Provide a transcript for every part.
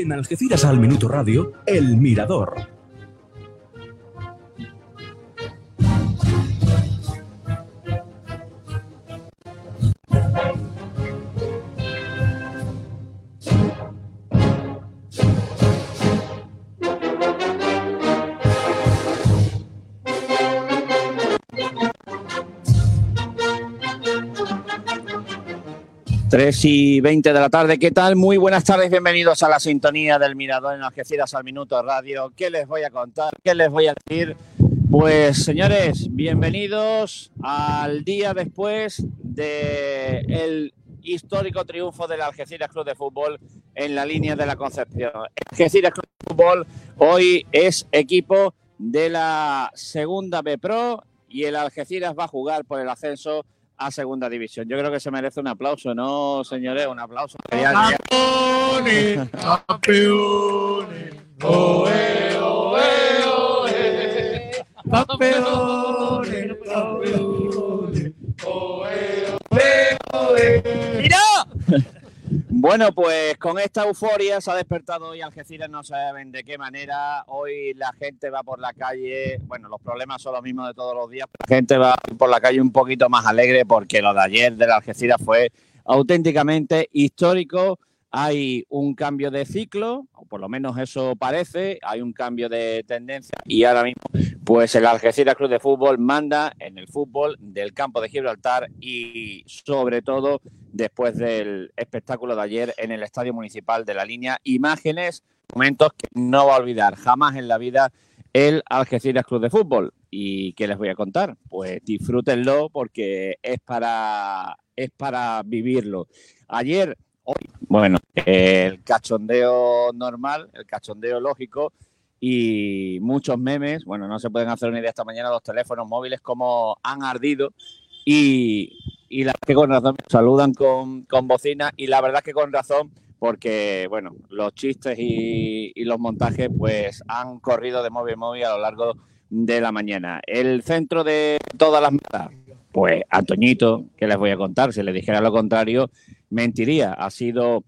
En Algeciras al Minuto Radio, El Mirador. Tres y 20 de la tarde, ¿qué tal? Muy buenas tardes, bienvenidos a la sintonía del Mirador en Algeciras al Minuto Radio. ¿Qué les voy a contar? ¿Qué les voy a decir? Pues señores, bienvenidos al día después del histórico triunfo del Algeciras Club de Fútbol en la línea de la Concepción. Algeciras Club de Fútbol hoy es equipo de la segunda B Pro y el Algeciras va a jugar por el ascenso a segunda división. Yo creo que se merece un aplauso, ¿no, señores? Un aplauso. Campeones, campeones, oe. Bueno, pues con esta euforia se ha despertado hoy Algeciras, no saben de qué manera. Hoy la gente va por la calle, bueno, los problemas son los mismos de todos los días, pero la gente va por la calle un poquito más alegre porque lo de ayer de la Algeciras fue auténticamente histórico. Hay un cambio de ciclo, o por lo menos eso parece, hay un cambio de tendencia y ahora mismo pues el Algeciras Club de Fútbol manda en el fútbol del campo de Gibraltar y sobre todo después del espectáculo de ayer en el Estadio Municipal de la Línea. Imágenes, momentos que no va a olvidar jamás en la vida el Algeciras Club de Fútbol. ¿Y qué les voy a contar? Pues disfrútenlo porque es para, es para vivirlo. Ayer, bueno, el cachondeo normal, el cachondeo lógico y muchos memes. Bueno, no se pueden hacer una idea esta mañana los teléfonos móviles como han ardido y, y la verdad que con razón saludan con, con bocina y la verdad que con razón porque, bueno, los chistes y, y los montajes pues han corrido de móvil a móvil a lo largo de la mañana. El centro de todas las metas, pues Antoñito, que les voy a contar? Si les dijera lo contrario, mentiría. Ha sido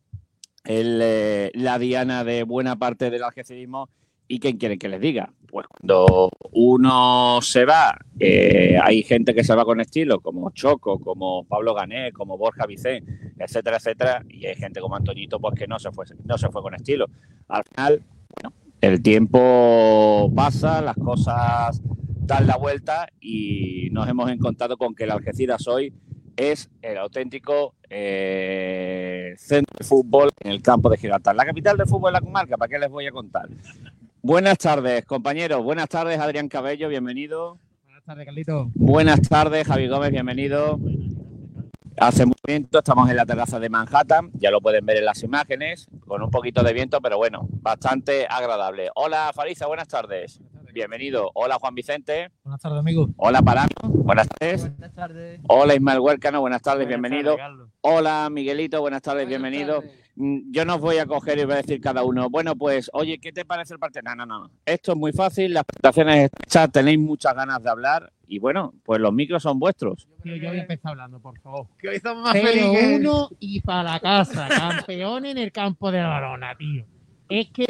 el, eh, la diana de buena parte del algecirismo ¿Y quién quieren que les diga? Pues cuando uno se va, hay gente que se va con estilo, como Choco, como Pablo Gané, como Borja Vicén, etcétera, etcétera, y hay gente como Antoñito pues que no se fue, no se fue con estilo. Al final, el tiempo pasa, las cosas dan la vuelta y nos hemos encontrado con que el Algeciras hoy es el auténtico eh, centro de fútbol en el campo de Gibraltar. La capital del fútbol de la comarca, ¿para qué les voy a contar? Buenas tardes, compañeros. Buenas tardes, Adrián Cabello, bienvenido. Buenas tardes, Carlito. Buenas tardes, Javi Gómez, bienvenido. Hace muy viento, estamos en la terraza de Manhattan, ya lo pueden ver en las imágenes, con un poquito de viento, pero bueno, bastante agradable. Hola, Farisa, buenas tardes. Bienvenido. Hola, Juan Vicente. Buenas tardes, amigo. Hola, Parano. Buenas tardes. Buenas tardes. Hola, Ismael Huércano. Buenas tardes, Buenas bienvenido. tardes. Hola, Miguelito. Buenas tardes, bienvenido. Mm, Yo no os voy a coger y voy a decir cada uno, bueno, pues, oye, ¿qué te parece el partido? No, no, no. Esto es muy fácil, las presentaciones hechas, tenéis muchas ganas de hablar y bueno, pues los micros son vuestros. Tío, yo voy a empezar hablando, por favor. Que hoy estamos más felices. uno y para la casa, campeón en el campo de la Barona, tío. Es que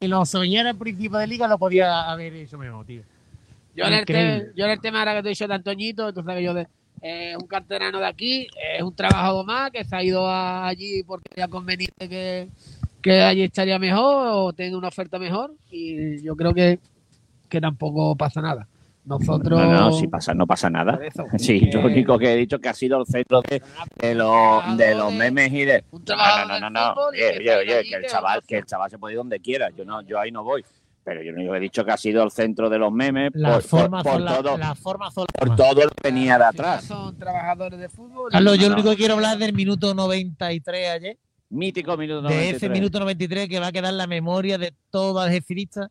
que lo soñara al principio de liga lo podía haber hecho mejor, tío. Yo en, el Increíble. te- yo en el tema ahora que te he dicho de Antoñito, tú sabes que yo de, eh, un canterano de aquí, es un trabajador más que se ha ido a- allí porque era conveniente que, que allí estaría mejor o tenga una oferta mejor y yo creo que, que tampoco pasa nada. Nosotros... No, no, si pasa, no pasa nada. Por eso, Sí, que- yo lo único que he dicho que ha sido el centro de, de los, de los memes y de... Un No, no, no, no, no. Oye, que oye, está oye, allí, que el chaval, que el chaval se puede ir donde quiera. Yo no, yo ahí no voy. Pero yo lo único que he dicho que ha sido el centro de los memes Las por, por- formas por la- todo, las formas son las por todo lo que venía de atrás. Son trabajadores de fútbol. y- Carlos, yo No, lo no. único que quiero hablar es del minuto 93 ayer. Mítico minuto de 93. ese minuto 93 que va a quedar en la memoria de todo algecirista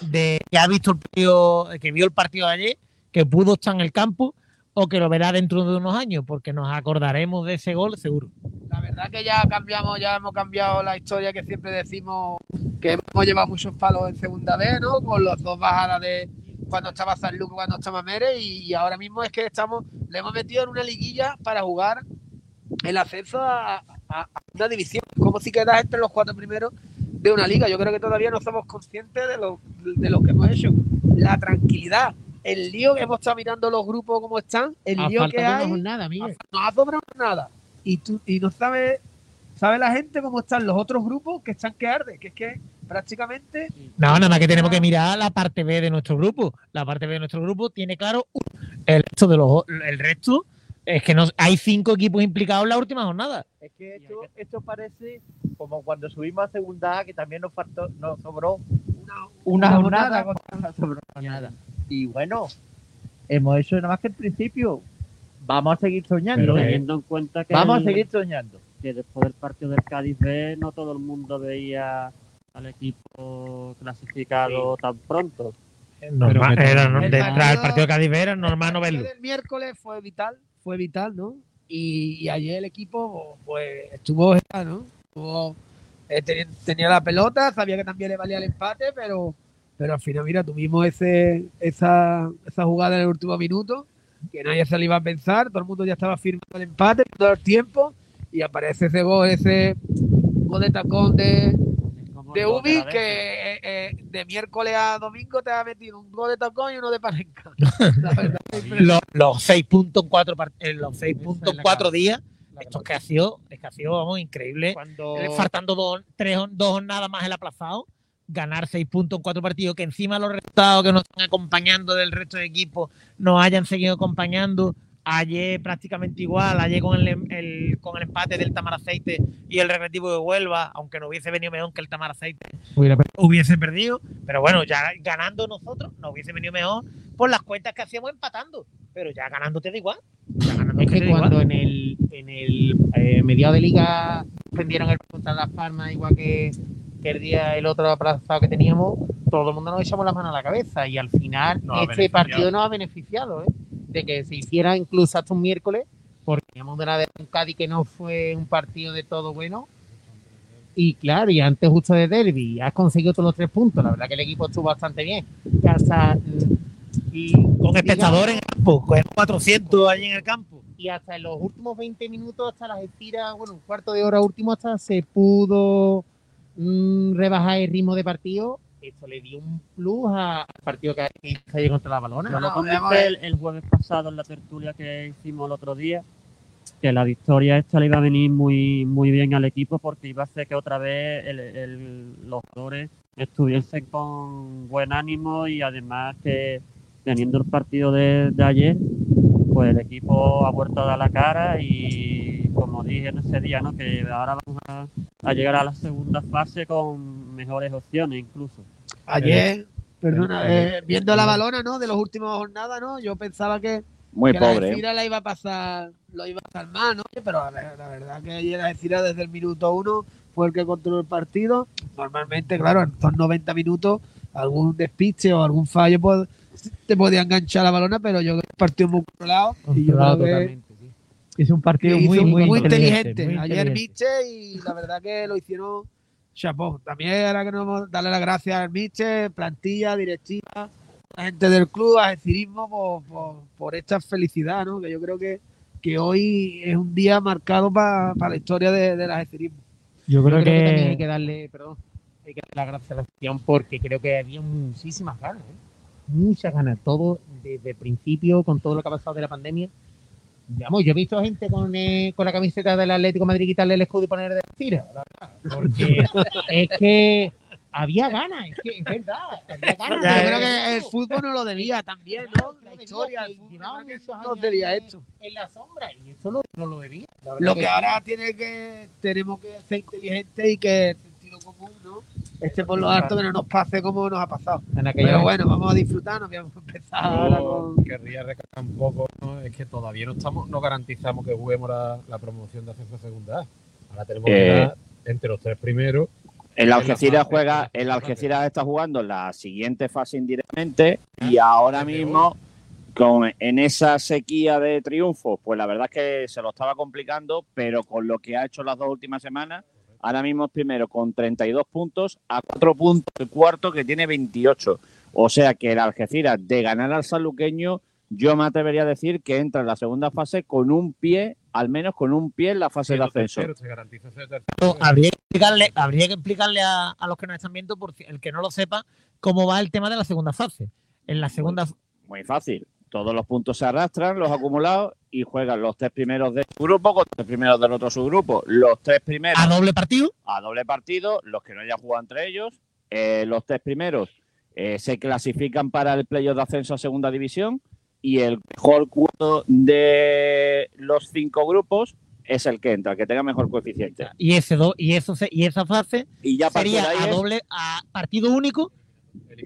de que ha visto el partido, que vio el partido de ayer, que pudo estar en el campo o que lo verá dentro de unos años, porque nos acordaremos de ese gol seguro. La verdad que ya cambiamos, ya hemos cambiado la historia que siempre decimos que hemos llevado muchos palos en segunda vez, ¿no? Con los dos bajadas de cuando estaba San Luque, cuando estaba Mere, y, ahora mismo es que estamos, le hemos metido en una liguilla para jugar el ascenso a, a- a una división. Como si quedas entre los cuatro primeros de una liga. Yo creo que todavía no somos conscientes de lo, de lo que hemos hecho. La tranquilidad, el lío que hemos estado mirando los grupos como están, el A lío que hay, jornada, Miguel. no ha sobrado nada. Y, tú, y no sabe, sabe la gente cómo están los otros grupos que están que arde, que es que prácticamente No, nada más que tenemos que mirar la parte B de nuestro grupo. La parte B de nuestro grupo tiene claro el resto de los el resto es que no, hay cinco equipos implicados en la última jornada. Es que esto, esto parece como cuando subimos a segunda A, que también nos faltó, nos sobró una, una una jornada, una jornada. Y bueno, hemos hecho nada más que el principio. Vamos a seguir soñando. Pero ¿eh? teniendo en cuenta que, Vamos a seguir soñando. que después del partido del Cádiz B no todo el mundo veía al equipo clasificado tan pronto. Normal, era, El partido- partido de Cádiz era normal no verlo. El miércoles fue vital, fue vital, ¿no? Y, y ayer el equipo, pues, estuvo, ¿no? Estuvo- eh, tenía, la pelota, sabía que también le valía el empate, pero, pero al final, mira, tuvimos ese, esa, esa jugada en el último minuto, que nadie se le iba a pensar, todo el mundo ya estaba firmando el empate, todo el tiempo, y aparece ese gol, ese gol de tacón de, de Ubi, que eh, eh, de miércoles a domingo te ha metido un gol de tacón y uno de verdad. Los, los seis puntos en cuatro, en los seis puntos en cuatro días, esto es que ha sido, es que ha sido vamos, increíble. Cuando Eh, faltando dos, tres, dos jornadas más el aplazado, ganar seis puntos en cuatro partidos, que encima los resultados que nos están acompañando del resto de equipos nos hayan seguido acompañando. Ayer prácticamente igual, ayer con el, el- con el empate del Tamaraceite y el Recreativo de Huelva, aunque no hubiese venido mejor que el Tamaraceite, hubiese perdido, pero bueno, ya ganando nosotros nos hubiese venido mejor por las cuentas que hacíamos empatando, pero ya ganando te da igual. Ya ganando Es que igual. cuando en el, en el eh, mediado de liga prendieron el contra Las Palmas, igual que, que el día el otro aplazado que teníamos, todo el mundo nos echamos las manos a la cabeza y al final Nos ha este partido nos ha beneficiado, ¿eh? De que se hiciera incluso hasta un miércoles, porque teníamos de una vez un Cádiz que no fue un partido de todo bueno. Y claro, y antes justo de Derby, has conseguido todos los tres puntos. La verdad que el equipo estuvo bastante bien. Hasta, mm, y, con espectadores en el campo, con 400 allí en el campo. y hasta en los últimos 20 minutos, hasta las estiras, bueno, un cuarto de hora último, hasta se pudo mm, rebajar el ritmo de partido. Esto le dio un plus al partido que que hizo ayer contra la balona. Yo lo no, comenté el, el jueves pasado en la tertulia que hicimos el otro día, que la victoria esta le iba a venir muy, muy bien al equipo porque iba a hacer que otra vez el- el- los jugadores estuviesen con buen ánimo y además que teniendo el partido de, de ayer, pues el equipo ha vuelto a dar la cara y como dije en ese día, ¿no? que ahora vamos a, a llegar a la segunda fase con mejores opciones incluso. Ayer, perdona, el- eh, viendo la balona, ¿no? De las últimas jornadas, ¿no? Yo pensaba que, Muy que la pobre. ¿eh? La iba a pasar, lo iba a pasar mal, ¿no? Pero a ver, la verdad que ayer la Algeciras desde el minuto uno fue el que controló el partido. Normalmente, claro, en estos 90 minutos, algún despiste o algún fallo pues, te podía enganchar la balona, pero yo creo que el partido muy controlado. y yo creo que es un partido hizo muy, muy, inteligente. muy Ayer. Miche y la verdad que lo hicieron chapó. También era que nos vamos a darle las gracias al Miche, plantilla, directiva, la gente del club, a Cirismo por, por, por esta felicidad, ¿no? Que yo creo que, que hoy es un día marcado para la historia de, de la Cirismo. Yo creo creo que, que- también hay que darle, perdón, hay que darle las gracias a la afición porque creo que había muchísimas ganas, ¿eh? muchas ganas, todo desde el principio, con todo lo que ha pasado de la pandemia. Digamos, yo he visto gente con, eh, con la camiseta del Atlético de Madrid quitarle el escudo y poner de tira, la verdad, porque es que había ganas, es que es verdad, había ganas. Yo creo que el fútbol no lo debía también, ¿no? La historia, el fútbol no años debía en- esto. En la sombra, y eso lo- no lo debía. Lo que ahora tiene que tenemos que ser inteligentes y que Esté por lo alto que no nos pase como nos ha pasado. en aquella Pero bueno, vamos a disfrutar, nos vamos a empezar ahora Yo con... querría recalcar un poco, ¿no? es que todavía no estamos, no garantizamos que juguemos la, la promoción de ascenso a segunda A. Ahora tenemos que Eh, estar entre los tres primeros. El Algeciras juega, en el. Algeciras está jugando la siguiente fase indirectamente y ahora mismo con, en esa sequía de triunfos, pues la verdad es que se lo estaba complicando, pero con lo que ha hecho las dos últimas semanas, ahora mismo es primero con 32 puntos a 4 puntos el cuarto que tiene 28. O sea que el Algeciras de ganar al saluqueño yo me atrevería a decir que entra en la segunda fase con un pie, al menos con un pie en la fase de ascenso. habría que explicarle, habría que explicarle a, a los que nos están viendo, por si- el que no lo sepa, cómo va el tema de la segunda fase. En la segunda Muy fácil. Todos los puntos se arrastran, los acumulados, y juegan los tres primeros de su grupo con los tres primeros del otro subgrupo. Los tres primeros a doble partido, a doble partido, los que no hayan jugado entre ellos. eh, los tres primeros eh, se clasifican para el playoff de ascenso a segunda división y el mejor cuarto de los cinco grupos es el que entra, el que tenga mejor coeficiente. y ese do- y eso se- y esa fase Y ya sería a doble a partido único,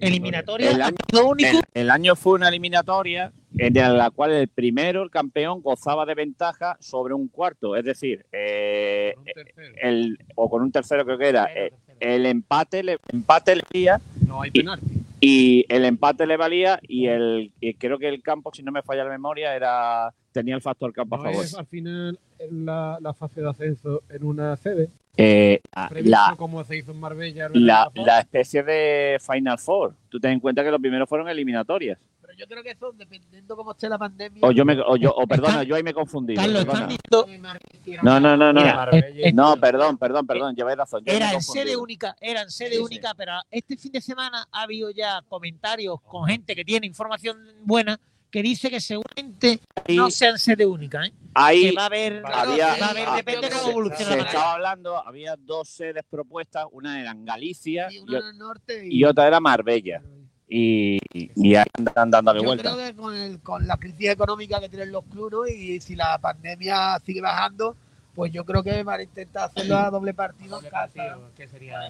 eliminatoria, El año- partido único. el, el año fue una eliminatoria en la cual el primero, el campeón, gozaba de ventaja sobre un cuarto. Es decir, eh, Con un tercero. el, o con un tercero creo que era, eh, el empate le, empate le valía No hay penalti. Y el empate le valía y el y creo que el campo, si no me falla la memoria, era tenía el factor campo a No favor. es al final la, la fase de ascenso en una sede. Eh, la, como se hizo en Marbella. la, la especie de Final Four. Tú ten en cuenta que los primeros fueron eliminatorias. Yo creo que eso, dependiendo cómo esté la pandemia. O yo me, o yo, o perdona, Está- yo ahí me he confundido. Carlos, No, no, no, no. Mira, eh, eh, No, perdón, perdón, perdón, lleváis razón. era en sede única, era en sede Sí, sí. única, pero este fin de semana ha habido ya comentarios con gente que tiene información buena que dice que seguramente Y no sea en sede única, ¿eh? que ahí va a haber, había, va a haber, ah, depende de cómo evolucione se la estaba hablando, había dos sedes propuestas, una era en Galicia y y, uno en el norte y otra era Marbella. Y, y ahí andan dándole Yo vuelta. creo que con, el, con la crisis económica que tienen los clubes ¿no? y si la pandemia sigue bajando, pues yo creo que van a intentar hacerlo a doble partido en casa. ¿Qué sería?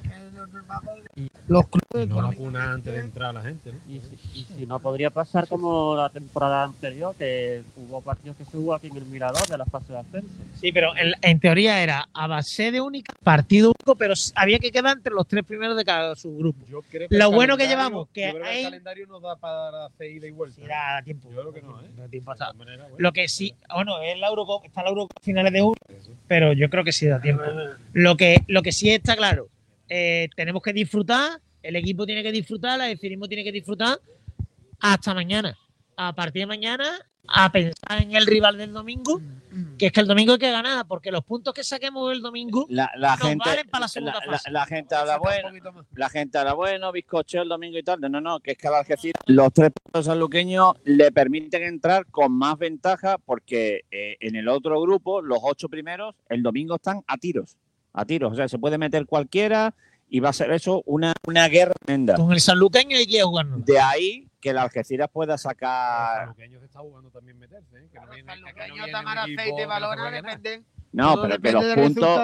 Los clubes No cuna antes de entrar a la gente, ¿no? Y, si- y si no, podría pasar como la temporada anterior, que hubo partidos que se jugó aquí en el Mirador de la fase de ascenso. Sí, pero en, en teoría era a sede única, partido único, pero había que quedar entre los tres primeros de cada subgrupo. Yo creo Lo bueno que llevamos, que yo creo hay- el calendario nos da para hacer ida y vuelta. Sí, da tiempo. Yo creo que no, ¿eh? Da tiempo De bueno. Lo que sí, bueno, es la Eurocopa, está la Eurocopa a finales de junio, Eso. pero yo creo que sí da tiempo. Lo que, lo que sí está claro, eh, tenemos que disfrutar, el equipo tiene que disfrutar, la decilimos tiene que disfrutar hasta mañana. A partir de mañana, a pensar en el rival del domingo, que es que el domingo hay que ganar, porque los puntos que saquemos el domingo La, la nos gente, valen para la segunda la, fase. la gente habla bueno, la gente habla bueno, bizcocheo el domingo y tal. No, no, que es que al Algeciras los tres puntos sanluqueños le permiten entrar con más ventaja porque eh, en el otro grupo, los ocho primeros, el domingo están a tiros. A tiros. O sea, se puede meter cualquiera y va a ser eso una, una guerra tremenda. Con el sanluqueño hay que jugarnos. De ahí que el Algeciras pueda Los sacar. sanluqueños se está jugando también meterse, ¿eh? Que no Los viene, que no sanluqueños, Tamara, Aceite, Balona, dependen. No, Todo pero que depende los puntos.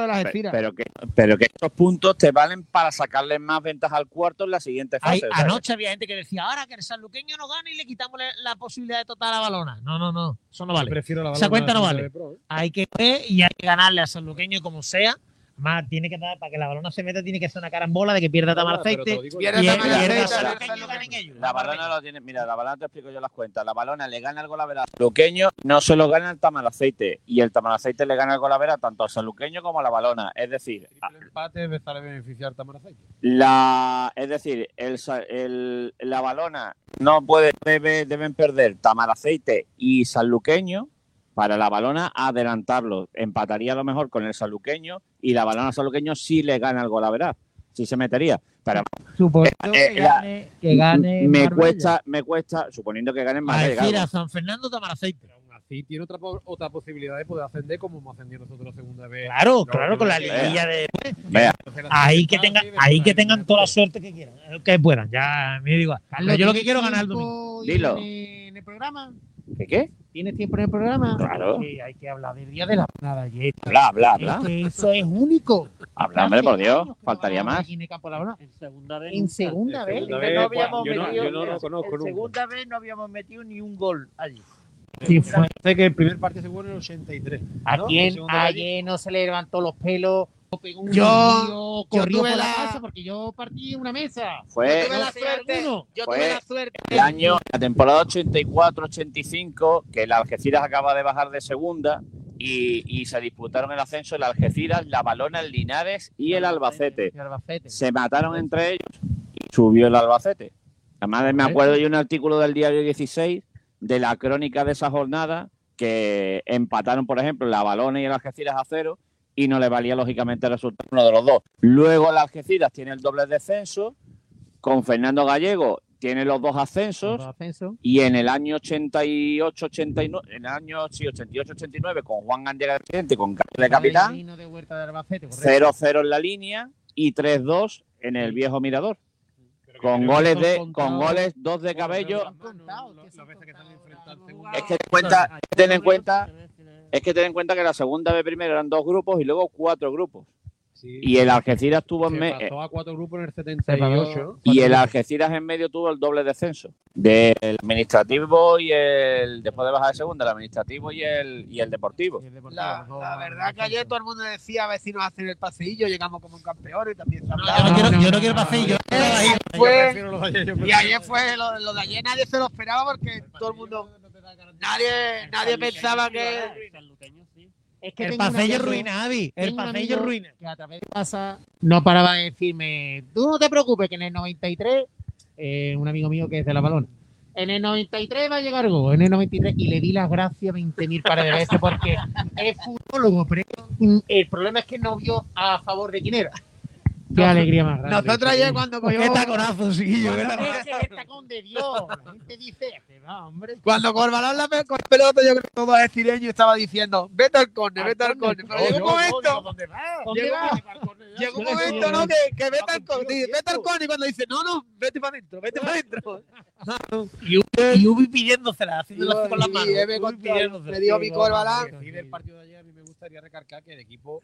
Pero que, pero que estos puntos te valen para sacarle más ventaja al cuarto en la siguiente fase. anoche había gente que decía, ahora que el sanluqueño no gana y le quitamos la, la posibilidad de total a balona. No, no, no, eso no vale. Prefiero la Esa cuenta no vale. Pro, ¿eh? hay que ver y hay que ganarle a sanluqueño como sea. Más tiene que dar, para que la balona se meta, tiene que ser una carambola de que pierda Tamar aceite. el, Tamar el Aceite, sanluqueño Sanluqueño. La balona lo tiene, mira, la balona te explico yo las cuentas. La balona le gana el golavera al saluqueño, no se lo gana el tamalaceite. Y el tamalaceite le gana el golavera tanto al saluqueño como a la balona. Es decir, Triple empate me sale beneficiar Tamar Aceite. la, es decir, el, el- la balona no puede, debe- deben perder tamalaceite y sanluqueño para la balona adelantarlo. Empataría a lo mejor con el saluqueño y la balona saluqueño sí le gana el golavera. Sí se metería. Pero Suponiendo Eh, que la- gane, que gane me Marbella. cuesta, me cuesta, suponiendo que ganen más. Algeciras, San Fernando, Tamar aceite. Pero aún así tiene otra, po- otra posibilidad de poder ascender como hemos ascendido nosotros la segunda vez. Claro, No, claro, con la liguilla de. Vea, Ahí que tengan, ahí que tengan toda la suerte que quieran, eh, que puedan, ya me digo. Carlos, yo lo que ¿tienes quiero es ganar el domingo. Dilo. En en el programa. ¿Qué qué? ¿Tienes tiempo en el programa? Claro. Sí, hay que hablar del día de la nada. Y esto- Habla, habla, es habla. que eso es único. Habla, hombre, por Dios, faltaría más. en de segunda vez. En segunda vez. no habíamos yo no- metido, yo no lo en- conozco en nunca. segunda vez no habíamos metido ni un gol allí. Sí, fue. Sé que el primer partido se jugó en el 83. ¿A quién ayer no se le levantó los pelos? Pegó un Yo- corrió por la... la- casa porque yo partí en una mesa. Fue Yo tuve la no suerte, yo Fue tuve la suerte. el año, la temporada 84-85, que el Algeciras acaba de bajar de segunda y, y se disputaron el ascenso el Algeciras, la Balona, el Linares y el Albacete. Y Albacete. Se mataron entre ellos y subió el Albacete. Además, me acuerdo de un artículo del diario 16 de la crónica de esa jornada que empataron, por ejemplo, la Balona y el Algeciras a cero y no le valía lógicamente el resultado uno de los dos. Luego el Algeciras tiene el doble descenso, con Fernando Gallego tiene los dos ascensos Ascenso. y en el año 88, 89, en el año sí, 88, 89 con Juan de presidente y con Carlos de capitán, Vino de Huerta de Albacete, correcto. 0-0 en la línea y 3-2 en el viejo Mirador. Con goles de contado. con goles dos de cabello. No. Es que cuenta, ten en cuenta, es que ten en cuenta que la segunda vez primero eran dos grupos y luego cuatro grupos. Sí. Y el Algeciras tuvo en medio pasó a cuatro grupos en el 78. y el Algeciras en medio tuvo el doble descenso del administrativo y el después de bajar de segunda, el administrativo y el y el deportivo. Y el Deportivo, La, verdad que ayer todo el mundo decía a ver si nos hacen el paseillo, llegamos como un campeón y también Yo no quiero, yo no quiero Fue- y ayer fue lo, lo de ayer nadie se lo esperaba porque todo el mundo nadie nadie pensaba que Es que El tengo un paseillo amigo- ruina, Avi. El amigo ruina. Que a través de casa no paraba de decirme, tú no te preocupes, que en el 93, eh, un amigo mío que es de la balona, en el 93 va a llegar Go, en el 93, y le di las gracias 20.000 pares de veces porque es futólogo, pero el problema es que no vio a favor de quién era. Qué alegría más grande. nosotros ayer cuando cogió Qué taconazo, chiquillo. qué Cuando es el tacón de Dios. La gente dice, "Que va, hombre. cuando con el balón la con el pelota yo creo que todo el cireño estaba diciendo vete al córner, vete al córner. Pero llegó un momento, ¿Dónde va? Llegó- va? llegó un Yo momento, ¿no? Que, vete al córner, vete al córner y cuando dice no, no, vete para adentro, vete para adentro. Y Ubi- pidiéndosela, haciéndolo así con las manos. Me dijo Vico el balón. Y del partido de ayer a mí me gustaría recargar que el equipo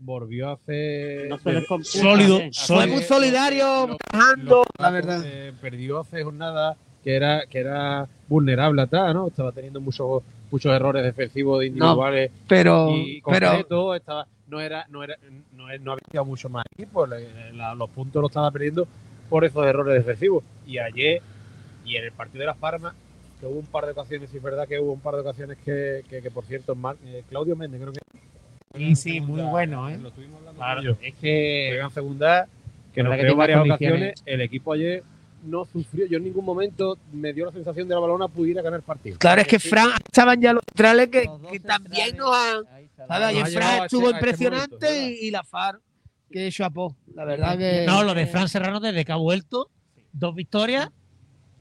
volvió a hacer No se les computa, Sólido, ¿eh? Fue muy solidario, lo- trabajando, lo- la verdad. eh, perdió hace jornada que era que era vulnerable atrás, ¿no? Estaba teniendo muchos muchos errores defensivos de individuales Pero, y pero estaba no era no era no, no había mucho más equipo, la- los puntos los estaba perdiendo por esos errores defensivos y ayer y en el partido de Las Palmas que hubo un par de ocasiones, y es verdad que hubo un par de ocasiones que, que, que, por cierto, Mar- eh, Claudio Méndez creo que Sí, sí, muy bueno, ¿eh? lo estuvimos hablando Claro, es que Juega en segunda, que nos tiene varias ocasiones. El equipo ayer no sufrió. Yo en ningún momento me dio la sensación de la balona pudiera ganar partido. claro, es que Fran estaban ya los centrales que, los dos que también nos han. ¿sabes? Ayer Fran estuvo este- este impresionante y, y la FAR, que chapó. La verdad que. No, lo de Fran Serrano desde que ha vuelto, dos victorias,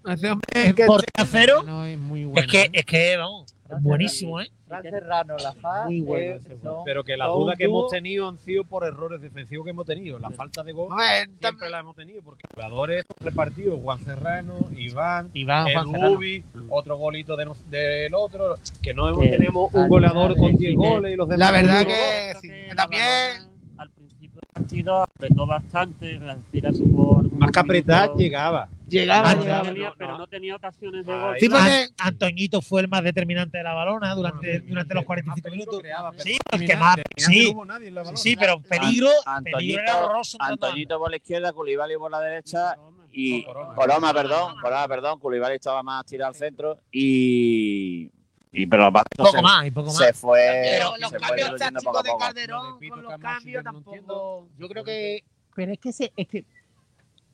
es que- por cero. No, es muy bueno. Es que, ¿eh? es que, vamos, buenísimo, ¿eh? Fran Serrano, la FA. Muy bueno eh, son- Pero que las dudas que hemos tenido han sido por errores defensivos que hemos tenido. La falta de gol ver, siempre la hemos tenido porque jugadores repartidos, Juan Serrano, Iván, Iván el Juan otro golito de del otro, que no hemos- Que tenemos un goleador con es 10 que- goles y los demás. La verdad que Creo sí, que que la también. Balona, Al principio del partido apretó bastante, Alcira tuvo Más que apretar, llegaba. Llegaba, Ah, pero, no tenía, pero no tenía ocasiones de gol. Sí, porque- Antoñito fue el más determinante de la balona durante, durante los 45 minutos. Sí, el que más, sí, sí, pero peligro, Antoñito- peligro era horroroso. Antoñito por la izquierda, Culibali por la derecha y. Coroma, perdón, Coroma, perdón, Culibali estaba más tirado al centro y y pero Poco se, más, y poco más. se fue Pero los se cambios tácticos de Calderón con los cambios no tampoco. Yo creo que. Pero es que, se, es que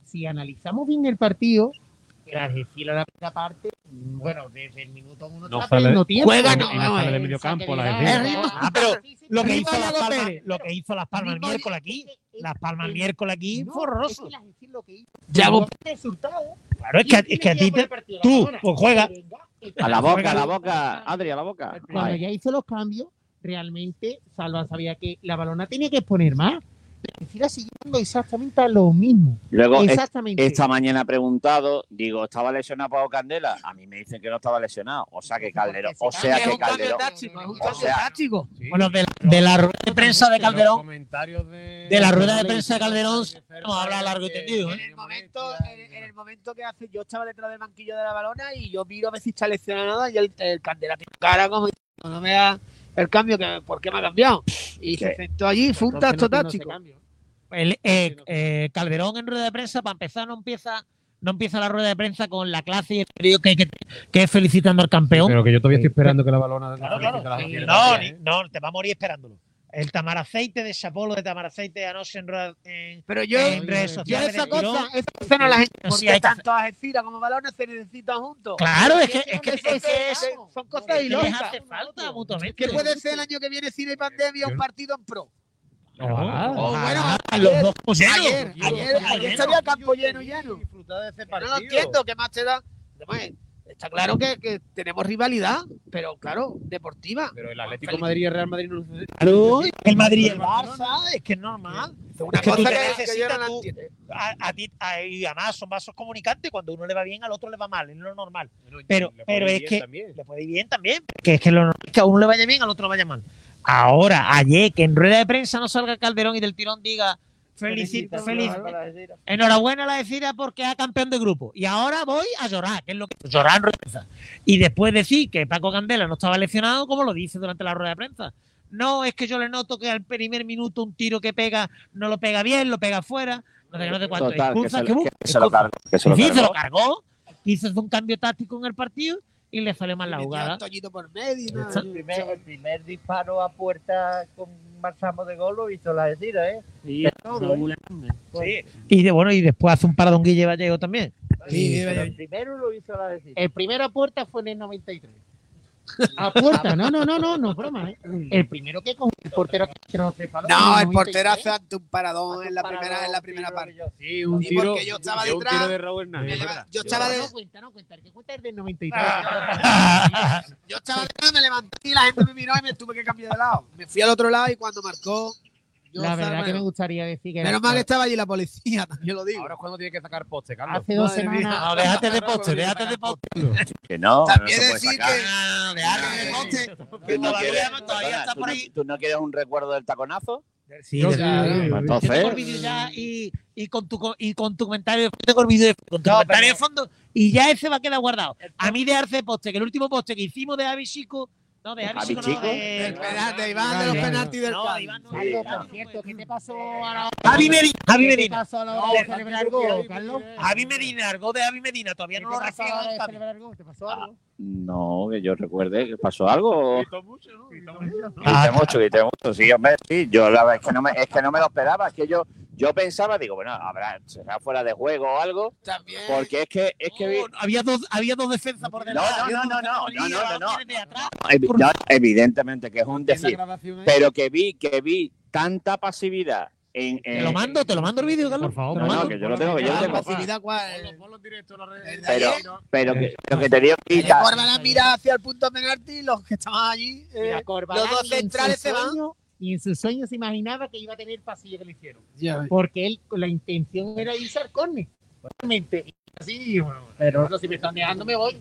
si analizamos bien el partido, que Algeciras la primera parte, bueno, desde el minuto uno No está sale- tiempo. Juega, no, no, saque de medio campo, la banda. Ah, pero Lo que hizo Las Palmas, lo que hizo Las Palmas el miércoles aquí, Las Palmas el el- miércoles aquí No, fue horroroso. es que el Algeciras lo que hizo- Ya, no vos- fue resultado. Claro, es que, es que a ti te, tú, pues juega. A la boca, a la boca, Adri, a la boca. Cuando ya hizo los cambios, realmente Salva sabía que la balona tenía que exponer más. Siguiendo exactamente a lo mismo. Luego es- Exactamente. esta mañana he preguntado, digo, ¿estaba lesionado Pau Candela? A mí me dicen que no estaba lesionado. O sea que Calderón, o sea que Calderón, táctico, es un O sea-. Bueno, de, la- de la rueda de prensa de Calderón, comentarios de, la rueda de prensa de Calderón, vamos a hablar largo y tendido, En ¿eh? el momento, en, el momento que hace, yo estaba detrás del banquillo de la balona y yo miro a ver si está lesionado y el, el Candela tiene cara como diciendo, no vea el cambio que por qué me ha cambiado. Y se sentó allí, fue un tacto táctico. El, eh, eh, Calderón en rueda de prensa, para empezar, no empieza no empieza la rueda de prensa con la clase y el periodo que, que, que es felicitando al campeón. Pero que yo todavía estoy esperando que la balona. Claro, la- no, ni- no, te va a morir esperándolo. El tamaraceite de Chapolo de tamaraceite de anoche en, en, Pero yo, en redes yo sociales. esa del tirón. cosa, esa cosa no la gente. Sí, Porque hay que tanto Algeciras como Balones se necesitan juntos. Claro, es que, es que, Eso es que es- son- cosas ilógicas. hace falta mutuamente. ¿Qué puede ser el año que viene si no hay pandemia un partido en pro? Ojalá, Oh, bueno, ojalá, ayer- los dos llenos. Ayer, ayer, ayer estaría campo lleno, lleno. Disfrutar de ese Yo no lo partido. entiendo, ¿qué más te da? Además, está claro que, que tenemos rivalidad, pero claro, deportiva. Pero el Atlético de Madrid y el Real Madrid no Claro, el Madrid y el Barça, es que es normal. Una Es que cosa te que, necesitas no tú-. A, a ti, a- y además son vasos comunicantes, cuando uno le va bien, al otro le va mal, es lo normal. Pero- le pero puede es ir que- bien también. Le puede ir bien también, que es que lo que a uno le vaya bien, al otro le vaya mal. Ahora, ayer, que en rueda de prensa no salga Calderón y del tirón diga felicito, feliz, enhorabuena a la decida porque es campeón de grupo. Y ahora voy a llorar, que es lo que llorar en rueda de prensa. Y después decir que Paco Candela no estaba lesionado, como lo dice durante la rueda de prensa. No, es que yo le noto que al primer minuto un tiro que pega no lo pega bien, lo pega afuera. No sé qué, no sé cuánto. Total, que se, que lo- busca, que se lo cargó. Que se lo Sí, se lo cargó. cargó. Hacer un cambio táctico en el partido y le salió mal la jugada. Por medio. ¿no? El primer, el primer disparo a puerta con marchamo de gol lo hizo la decida, ¿eh? Sí, Todo, Raúl Hernández. Sí. Y de, bueno, y después hace un paradón Guille Vallejo también. Sí, el primero lo hizo la decida. El primero a puerta fue en el 93. A puerta, no, no, no, no, no, broma, ¿eh? El primero que cogió el portero que no el portero 93. hace ante un paradón en la un primera, en la primera tiro parte. Sí, un Sí, tiro, porque yo estaba un detrás. tiro de Raúl Hernández. Yo estaba de- No cuenta, no cuenta, el que cuenta es del 93. Yo estaba detrás, me levanté y la gente me miró y me tuve que cambiar de lado. Me fui al otro lado y cuando marcó. Yo, La verdad que me gustaría decir que. menos mal que estaba allí la policía, también lo digo. Ahora es cuando tiene que sacar poste, Carlos. hace dos Madre mía. semanas. No, déjate de poste, déjate de poste. Que no, También no se puede decir sacar. que- Ah, déjate de poste. Que ¿Tú no todavía, quieres- todavía perdona, está ¿tú por no- ahí. ¿Tú no quieres un recuerdo del taconazo? Sí, Pues tengo entonces, ya y, y con tu y con tu comentario, de, con tu No, comentario pero- de fondo y ya ese va a quedar guardado. A mí de Arce Poste, que el último poste que hicimos de Avi Chico, no, de Avi ¿Avi Chico, no, Chico? de, Iván de los penaltis del no. Iván no, Carlos, por cierto, ¿qué te pasó a la hora? Javi Medina, Javi ¿Qué te Medina. pasó a la hora de celebrar el gol, Carlos? Javi Medina, el gol de Javi Medina, todavía ¿Qué no lo gol? ¿Te pasó algo? no, que yo recuerde que pasó algo. Gritó mucho, ¿no? Grité mucho, grité mucho. Sí, hombre, sí. Yo la verdad es que no me, es que no me lo esperaba. Es que yo, yo pensaba, digo, bueno, habrá, será fuera de juego o algo. También. Porque es que, es que vi- Oh, había dos, había dos defensas por delante. no, no, no, no, no, no, no, atrás. evi- no, evidentemente que es un decir, pero que vi, que vi tanta pasividad en, Te en- lo mando, te lo mando el vídeo, Carlos. Por favor, Te No, no, que yo lo tengo, que yo lo La tengo. facilidad, ¿cuál? Ponlo, ponlo en directo en la red. El de Pero, pero que, lo que te digo que Corbalán mira hacia el punto penalti y los que estaban allí. eh, los dos centrales se van. Y en sus sueños se imaginaba que iba a tener pasillo que le hicieron. Porque él, la intención era irse al córner. Realmente. Y así, bueno, Pero, bueno, si me están dejando me voy.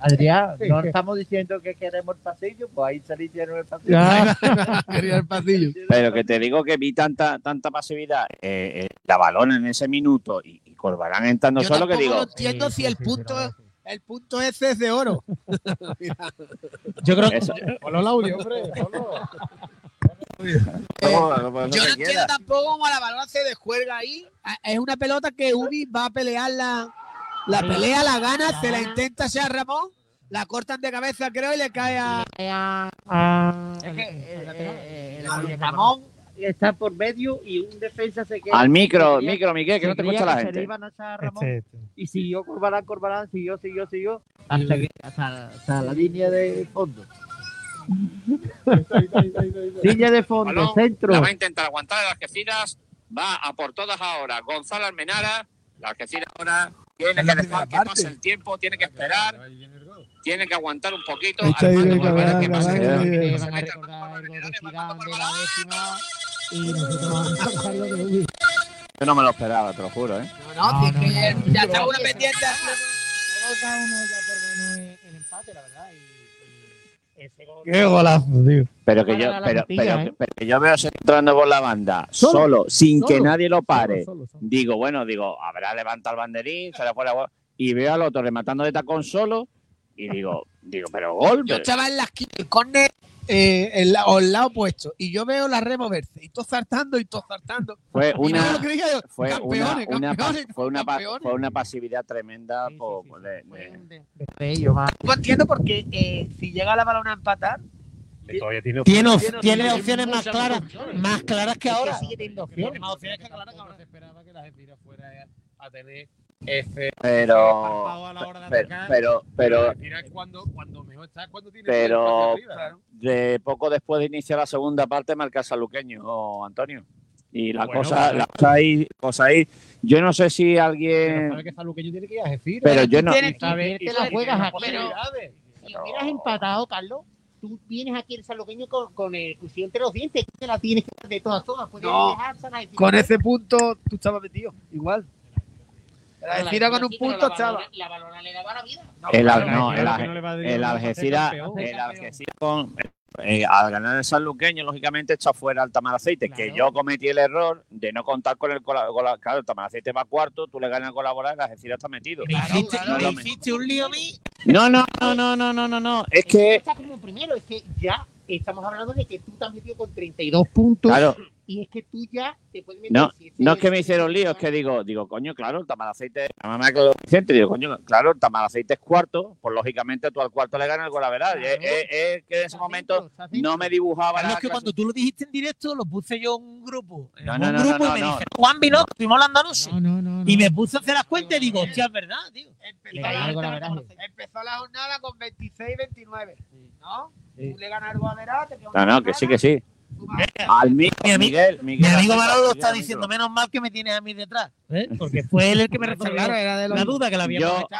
Adrián, Sí. no estamos diciendo que queremos el pasillo, pues ahí se le hicieron el pasillo. Quería el pasillo. Pero que te digo que vi tanta tanta pasividad, eh, eh, la balón en ese minuto y, y Corbalán entrando Yo solo que digo, lo entiendo si el punto, el punto ese es de oro. Yo creo que el audio, hombre. ponlo. No, no, no, no Yo no entiendo tampoco cómo la balón se descuelga ahí. Ah, Es una pelota que Ubi va a pelear la, la pelea, la gana, se la intenta hacia Ramón, la cortan de cabeza creo y le cae a... Es que, eh, eh, eh, Ramón está por medio y un defensa se queda. Al micro, creía- micro, Miguel, que no te escucha la que se le gente. iban a echar a Ramón Este, este. y siguió Corbalán, Corbalán, siguió, siguió, siguió hasta, que, hasta, hasta la línea de fondo. Línea de fondo, Balón, centro. La va a intentar aguantar Algeciras, va a por todas ahora. Gonzalo Almenara, la Algeciras ahora tiene que dejar que pase el tiempo, tiene que esperar, tiene que aguantar un poquito. Yo no me lo esperaba, te lo juro, ¿eh? No, no, No, si es no, que no, no. ya está una pendiente. Todos cada uno ya por menos el, el empate, la verdad. Qué golazo, tío. Pero que yo, pero, ¿eh? pero que yo veo entrando por la banda, solo, Solo, sin que nadie lo pare. Solo, solo, solo. Digo, bueno, digo, habrá levantado el banderín, se le fue la y veo al otro rematando de tacón solo, y digo, digo, pero gol. Yo estaba en la esquina, el córner, eh, el, o el lado opuesto, y yo veo la red moverse, y todo saltando, y todo saltando. fue una, fue una, fue una, pasividad tremenda Sí, sí, por- sí. de- Fue de- un de- de ellos, más. No entiendo porque eh, si llega la balón a empatar, Todavía tiene Tiene, op- Tiene- tiene tiene opciones más claras, opciones. más claras que ahora. sigue teniendo Tiene opciones. más opciones que claras que ahora. se esperaba que la Algeciras fuera a tener Pero, apartado a la hora de pero, atacar. pero, pero es cuando, cuando mejor está, es cuando tiene Pero- arriba. de poco después de iniciar la segunda parte marca Saluqueño, o Antonio. Y la Bueno, cosa, bueno. la cosa ahí, cosa ahí. Yo no sé si Pero alguien, sabe que Saluqueño tiene que ir a Algeciras. pero yo no. tienes- Y te la juegas aquí. Si hubieras empatado, Carlos, tú vienes aquí el saloqueño con, con el cuchillo entre los dientes. Te la tienes que dar de todas, todas. No, Con ese punto tú estabas metido, igual. La Algeciras con un punto balona- La balona le daba la vida. El, no, el, que no le va a dar el el Algeciras con, eh, al ganar el Sanluqueño, lógicamente está fuera el Tamaraceite, que Claro. yo cometí el error de no contar con el colaborador. Claro, el Tamaraceite va cuarto, tú le ganas al colaborador, el Algeciras está metido. Me hiciste, claro. me No lo- hiciste un lío a mí. No, no, no, no, no, no, no, no. Es que, Está como primero, es que ya estamos hablando de que tú te has metido con 32 puntos claro, y es que tú ya te puedes meter. No, si no es que me hicieron lío, es que digo, digo, coño, claro, el Tamaraceite, la mamá que lo Vicente, digo, coño, claro, el Tamaraceite es cuarto, pues lógicamente tú al cuarto le ganas el gol a verdad. Es, es- es que en ese momento no me dibujaba la es que cuando tú lo dijiste en directo, lo puse yo en un grupo. En No, un no, no, grupo no, y me no, dijeron, Juan vino, estuvimos hablando anoche. No, no, no. Y me puse a hacer las cuentas y digo, hostia, es verdad, tío. La verdad. Empezó la jornada con 26-29, ¿no? Sí. Tú le ganas el Guadalajara, te queda No, no, que sí, que sí. Al mi- Miguel, Miguel. Mi amigo Manolo está diciendo, menos mal que me tienes a mí detrás. ¿eh? Porque fue él el que me resolvió Claro, era de los la duda que la habíamos Yo- Yo,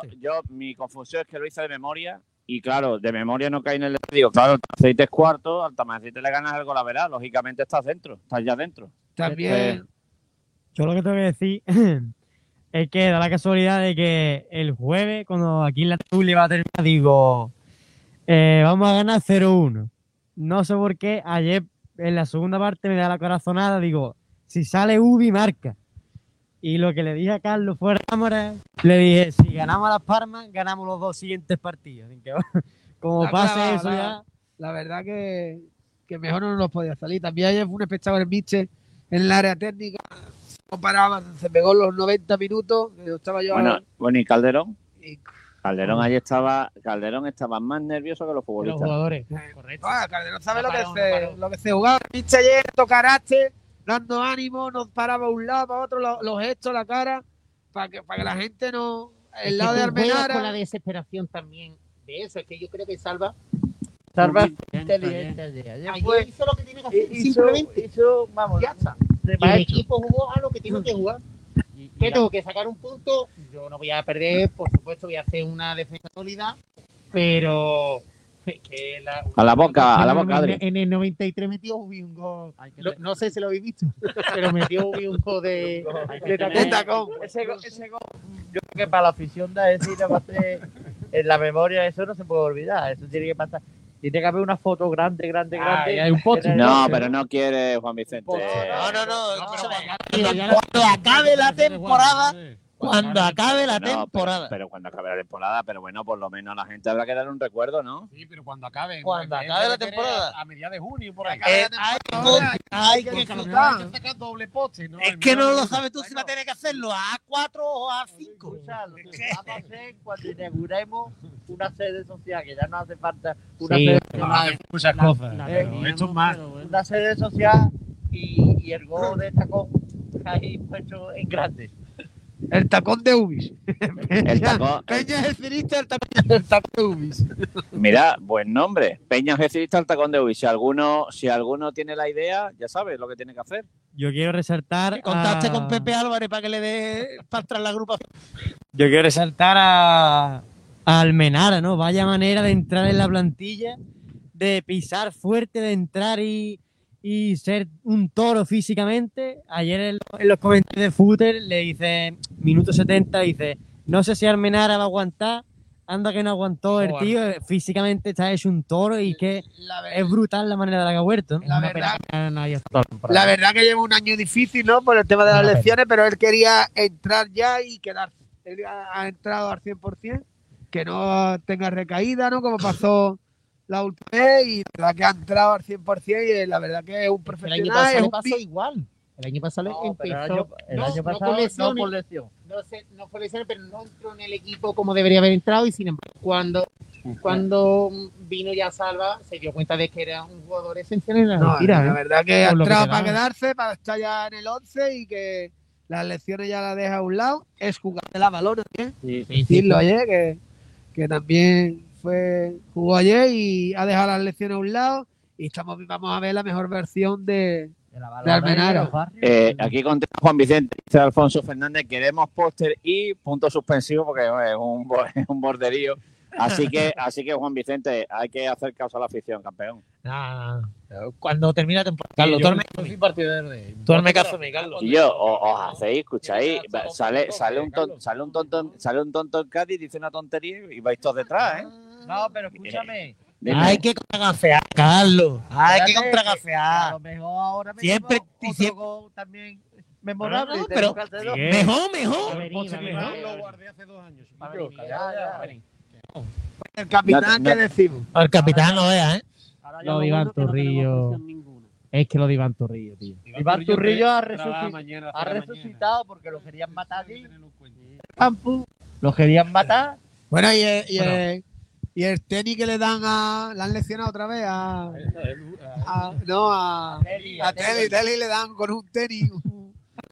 antes. yo, mi confusión es que lo hice de memoria y claro, de memoria no caí en el digo, claro, el Tamaraceite es cuarto, al Tamaraceite le ganas el gol a verdad, lógicamente estás dentro, estás ya dentro. También. Yo lo que tengo que decir es que da la casualidad de que el jueves, cuando aquí en la Tulia va a terminar, digo, eh, vamos a ganar 0-1. No sé por qué, ayer en la segunda parte me da la corazonada, digo, si sale Ubi, marca. Y lo que le dije a Carlos fuera de cámara, le dije, si ganamos a Las Palmas, ganamos los dos siguientes partidos. Que, como La pase eso la- ya... La verdad que, que mejor no nos podía salir. También ayer fue un espectáculo en Miche en el área técnica. No paraba, se pegó los 90 minutos. Estaba yo Bueno, bueno, y Calderón, y- Calderón ayer estaba, Calderón estaba más nervioso que los Los futbolistas. jugadores. Correcto. Ah, Calderón sabe No lo, que no se, paró. lo que se jugaba. Miche ayer, tocaraste, dando ánimo, nos paraba a un lado, para otro, lo- los gestos, la cara, para que, para que la gente no. Es El que lado de juegas con la Armenara. desesperación también de eso. Es que yo creo que Salva. Salva es inteligente, fue- hizo lo que tiene que hacer. hizo, simplemente. hizo, vamos, Ya está. el equipo jugó a lo que tiene que jugar. Y- que tengo que sacar un punto. Yo no voy a perder, por supuesto, voy a hacer una defensa sólida, pero es que la- A la boca, a la boca, Adri. En el 93 metió Ubi un gol. Lo- no sé si lo habéis visto, pero metió Ubi un gol de, de. De tener- tacón. Ese, go- ese gol, yo creo que para la afición de ser en la memoria, eso no se puede olvidar, eso tiene que pasar. Tiene que haber una foto grande, grande, Ah, grande. y hay un post. en el- No, pero no quiere Juan Vicente. No, no, no. escúchame. Mira, ya Cuando acabe la temporada, cuando acabe la No, pero- temporada. Pero, cuando acabe la temporada, pero bueno, por lo menos a la gente habrá que dar un recuerdo, ¿no? Sí, pero cuando acabe. Cuando porque acabe la temporada. A, mediados de junio, por ahí. Acabe Eh, la hay, temporada, que- hay que. Hay que sacar doble poste, ¿no? Es que no lo sabes tú si va a tener que hacerlo a A4 o a A5. Escucha, lo que vamos a hacer cuando inauguremos una sede social, que ya no hace falta una Sí. sede Ah, hay muchas cosas. la pero teníamos, esto es más. pero bueno. una sede social y, y el gol de tacón ahí puesto en grande. El tacón de Ubis. El tacón, Peña es el cirista, el tacón, el tacón de Ubis. mira, buen nombre. Peña Algecirista al tacón de Ubi. Si alguno, si alguno tiene la idea, ya sabes lo que tiene que hacer. Yo quiero resaltar... Que Contaste a- con Pepe Álvarez para que le dé para atrás la agrupación. Yo quiero resaltar a, a Almenara, ¿no? Vaya manera de entrar en la plantilla, de pisar fuerte, de entrar y, y ser un toro físicamente. Ayer en, en los comentarios de Footer le dice, minuto 70, dice, no sé si Almenara va a aguantar, anda que no aguantó el tío, físicamente está hecho un toro y que La, es brutal la manera de la que ha vuelto. ¿no? la verdad, la la verdad que lleva un año difícil, ¿no? Por el tema de las elecciones, pero él quería entrar ya y quedarse. Él ha, ha entrado al 100%, que no tenga recaída, ¿no? Como pasó la última vez y la verdad que ha entrado al 100% y la verdad que es un El año profesional. pasado le pasó igual. El año pasado No, pero el empezó. año, el no, año no pasado por no por lesión. no, sé, no fue lesión, pero no entró en el equipo como debería haber entrado y sin embargo cuando cuando vino ya Salva, se dio cuenta de que era un jugador esencial en la No, Argentina, la ¿eh? verdad que ha Por que entrado te para da. quedarse, para estar ya en el 11 y que las lecciones ya las deja a un lado. Es jugar de la valor, ¿eh? Sí, sí, decirlo sí. ayer, que, que también fue jugó ayer y ha dejado las lecciones a un lado. Y estamos vamos a ver la mejor versión de, de Almenara. Eh, aquí contesta Juan Vicente, dice Alfonso Fernández, queremos póster y punto suspensivo porque es un, es un borderío. Así que, así que Juan Vicente, hay que hacer caso a la afición, campeón. Cuando termine la temporada, Carlos, tú de hazme caso mí, Carlos. Y yo, os hacéis, escucháis, sale, sale un tonto, sale un tonto, sale un tonto en Cádiz, dice una tontería y vais todos detrás, ¿eh? No, pero escúchame. Dime. Hay que contragafear, Carlos. Hay que que A contragafear. lo mejor ahora me Siempre- otro siempre- gol también memorable. No, pero-. Mejor, mejor. lo guardé hace dos años. El capitán, ¿qué decimos? El capitán no vea, ¿eh? Lo de Iván bueno Torrillo. Es que lo de Iván Torrillo, tío. Iván Turrillo ha, Trabaja resuci- mañana, ha resucitado porque lo querían matar allí. Lo querían matar. Bueno, y el, y el, y el tenis que le dan a. ¿La han leccionado otra vez? A, a- no, a. Teli, A Teli, Teli le dan con un tenis.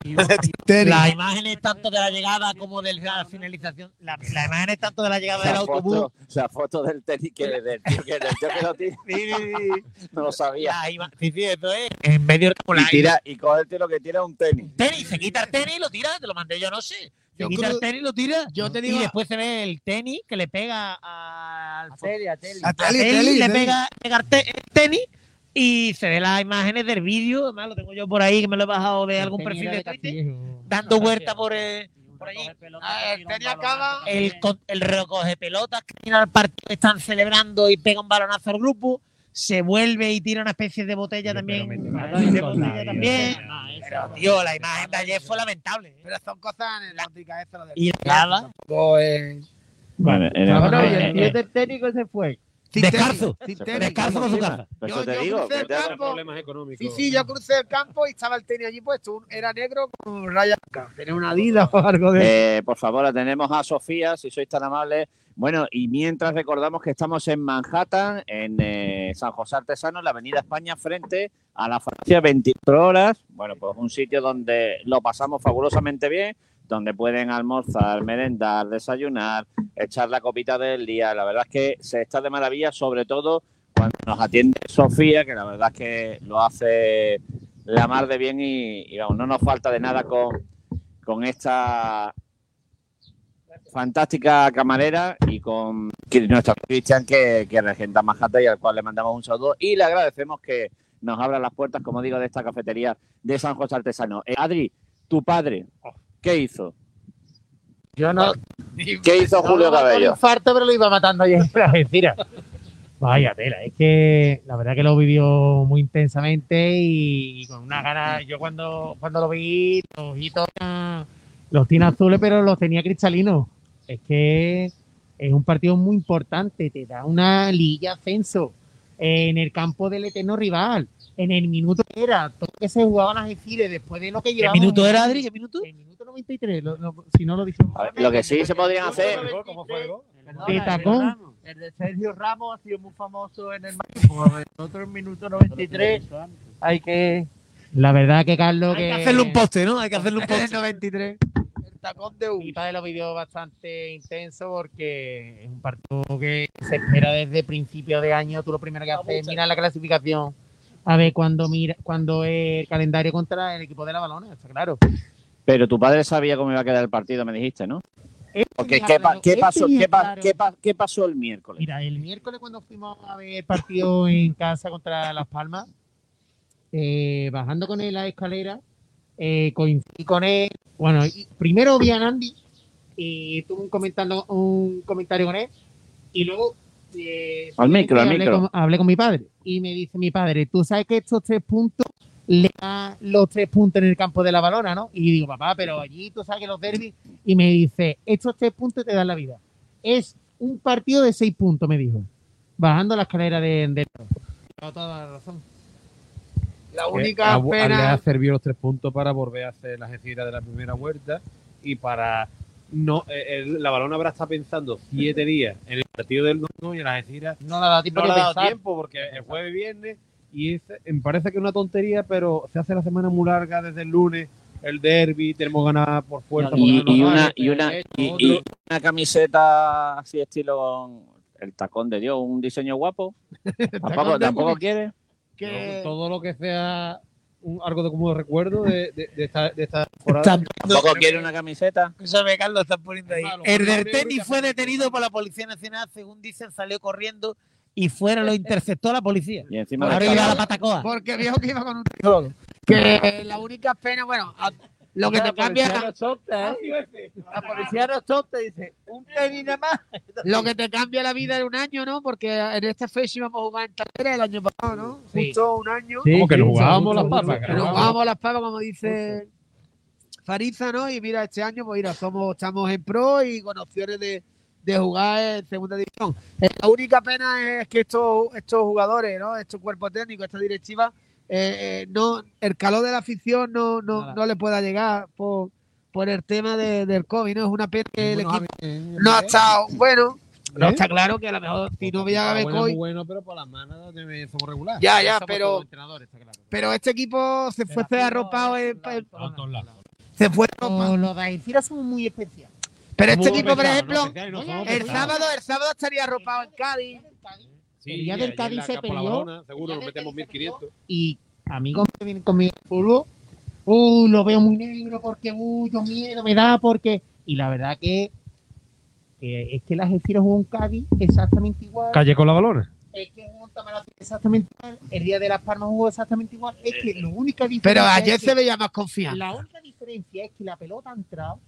Las imágenes tanto de la llegada como de la finalización, la- las imágenes tanto de la llegada del Esa autobús, foto, esa foto del tenis que del tío que, del tío que lo tira, no lo sabía. sí, sí, eso es, en medio del Y tira, y coge el tío lo que tira un tenis. tenis, se quita el tenis y lo tira, te lo mandé yo, no sé. Se Yo quita creo- el tenis y lo tira. yo te y digo- después se ve el tenis que le pega A Teli, a Teli. A a Teli, Teli, Teli, le pega, pega el, te- el tenis y se ve las imágenes del vídeo, además lo tengo yo por ahí que me lo he bajado de algún perfil de Twitter, dando vuelta por, eh, por allí. Ah, el tenis acaba. El, el recoge pelotas que viene al partido están celebrando y pega un balonazo al grupo, se vuelve y tira una especie de botella también. de botella también. Pero, tío, la imagen de ayer fue lamentable. ¿eh? Pero son cosas eso lo de. Y nada, Bueno, en el- eh, el del técnico se fue. Sin descalzo, descalzo con su casa. Yo- eso te yo digo, crucé que el te- campo. problemas económicos. Sí, sí, yo crucé el campo y estaba el tenis allí puesto. Era negro con rayas blancas. Tenía una Adidas o algo de. Eh, por favor, tenemos a Sofía, si sois tan amables. Bueno, y mientras recordamos que estamos en Manhattan, en eh, San José Artesano, en la Avenida España, frente a la farmacia 24 horas. Bueno, pues un sitio donde lo pasamos fabulosamente bien, donde pueden almorzar, merendar, desayunar, echar la copita del día. La verdad es que se está de maravilla, sobre todo cuando nos atiende Sofía, que la verdad es que lo hace la mar de bien y, vamos, no nos falta de nada con, con esta fantástica camarera y con nuestro Cristian que, regenta Manhattan y al cual le mandamos un saludo y le agradecemos que nos abra las puertas, como digo, de esta cafetería de San José Artesano. Eh, Adri, tu padre, ¿qué hizo? Yo no. ¿Qué hizo Julio Cabello? Un infarto, pero lo iba matando ayer en la Algeciras. Vaya tela, es que la verdad que lo vivió muy intensamente y, y con una ganas. Yo cuando, cuando lo vi, los ojitos los tiene azules, pero los tenía cristalinos. Es que es un partido muy importante, te da una liga ascenso en el campo del eterno rival. En el minuto que era, todo lo que se jugaban las Algeciras después de lo que ¿Qué llevamos. minuto era, Adri? ¿Qué minuto? El minuto 93, lo- lo- si no lo dijimos. A ver, lo que sí se podrían hacer, ¿Cómo fue el gol? De el tacón. El de Sergio Ramos ha sido muy famoso en el Madrid. Nosotros en minuto 93 hay que. La verdad que Carlos Hay que que hacerle un poste, ¿no? Hay que hacerle un En el poste. 93. El tacón de Mi U. padre lo vivió bastante intenso porque es un partido que se espera desde principio de año. Tú lo primero que haces es mirar la clasificación. A ver cuando mira, cuando el calendario contra el equipo de la balona, está claro. pero tu padre sabía cómo iba a quedar el partido, me dijiste, ¿no? Porque ¿qué, claro- pasó, tenía qué, pa- claro- qué pa- qué pasó el miércoles? Mira, el miércoles cuando fuimos a ver el partido en casa contra Las Palmas, eh, bajando con él la escalera, eh, coincidí con él. Bueno, primero vi a Nandi y tuve un, comentando, un comentario con él y luego... eh, Al micro, al hablé micro. Con, hablé con mi padre y me dice mi padre, tú sabes que estos tres puntos le dan los tres puntos en el campo de la balona, ¿no? Y digo, papá, pero allí tú sabes que los derbis... Y me dice, estos tres puntos te dan la vida. Es un partido de seis puntos, me dijo. Bajando la escalera de... de... Tengo toda la razón. La única pena. Habría servido los tres puntos para volver a hacer la Algeciras de la primera vuelta y para no, eh, el- la balona habrá estado pensando siete días en el partido del domingo y en las Algeciras No le ha dado tiempo no ni le ha dado pensar. tiempo porque el jueves viernes y es- me parece que es una tontería, pero se hace la semana muy larga desde el lunes. El derby, tenemos ganas por fuerza. Y, una, y, una, y, una camiseta así estilo con el tacón de Dios, un diseño guapo. Tampoco, tampoco quiere. Que- todo lo que sea un, algo de como de recuerdo de, de, de esta, de esta temporada. Tampoco quiere una camiseta. Escúchame, Carlos, están poniendo ahí. Fue detenido por la Policía Nacional, según dicen, salió corriendo y fuera lo interceptó la policía. Y encima Ahora iba a la patacoa. Porque viejo que iba con un. Que la única pena, bueno, a- lo que te cambia, La policía no tonta, dice, un tenis nada más. lo que te cambia la vida en un año, ¿no? Porque en esta fecha íbamos a jugar en Talavera el año pasado, ¿no? Sí. Justo un año. Como que nos jugábamos las papas. Que nos vamos las papas, como dice Fariza, ¿no? Y mira, este año, pues mira, somos, estamos en pro y con opciones de, de jugar en segunda división. Eh, La única pena es que estos, estos jugadores, ¿no? Estos cuerpos técnicos, esta directiva, eh, eh, no, el calor de la afición no, no, no le pueda llegar por, por el tema de- del COVID, ¿no? Es una pena que el Bueno, equipo eh, no ha estado bueno. No ¿Eh? está claro que a lo mejor si no hubiera bueno, Becoy, muy bueno, pero por las manos de- somos regulares. Ya, ya, Somos pero- pero este equipo se fue arropado en, se fue arropado. Los, de son muy especiales. Pero este Somos equipo, por ejemplo, somos el sábado, el sábado estaría arropado en Cádiz. Sí, el día y del Cádiz se peleó. seguro nos metemos 1500. Y amigos que vienen conmigo al fútbol, uh, lo veo muy negro porque mucho miedo me da porque... Y la verdad que, que es que la Algeciras jugó un Cádiz exactamente igual. Calle con la balona. Es que jugó un exactamente igual. El día de Las Palmas jugó exactamente igual. Es que la única diferencia Pero ayer es se que- veía más confianza. La única diferencia es que la pelota ha entrado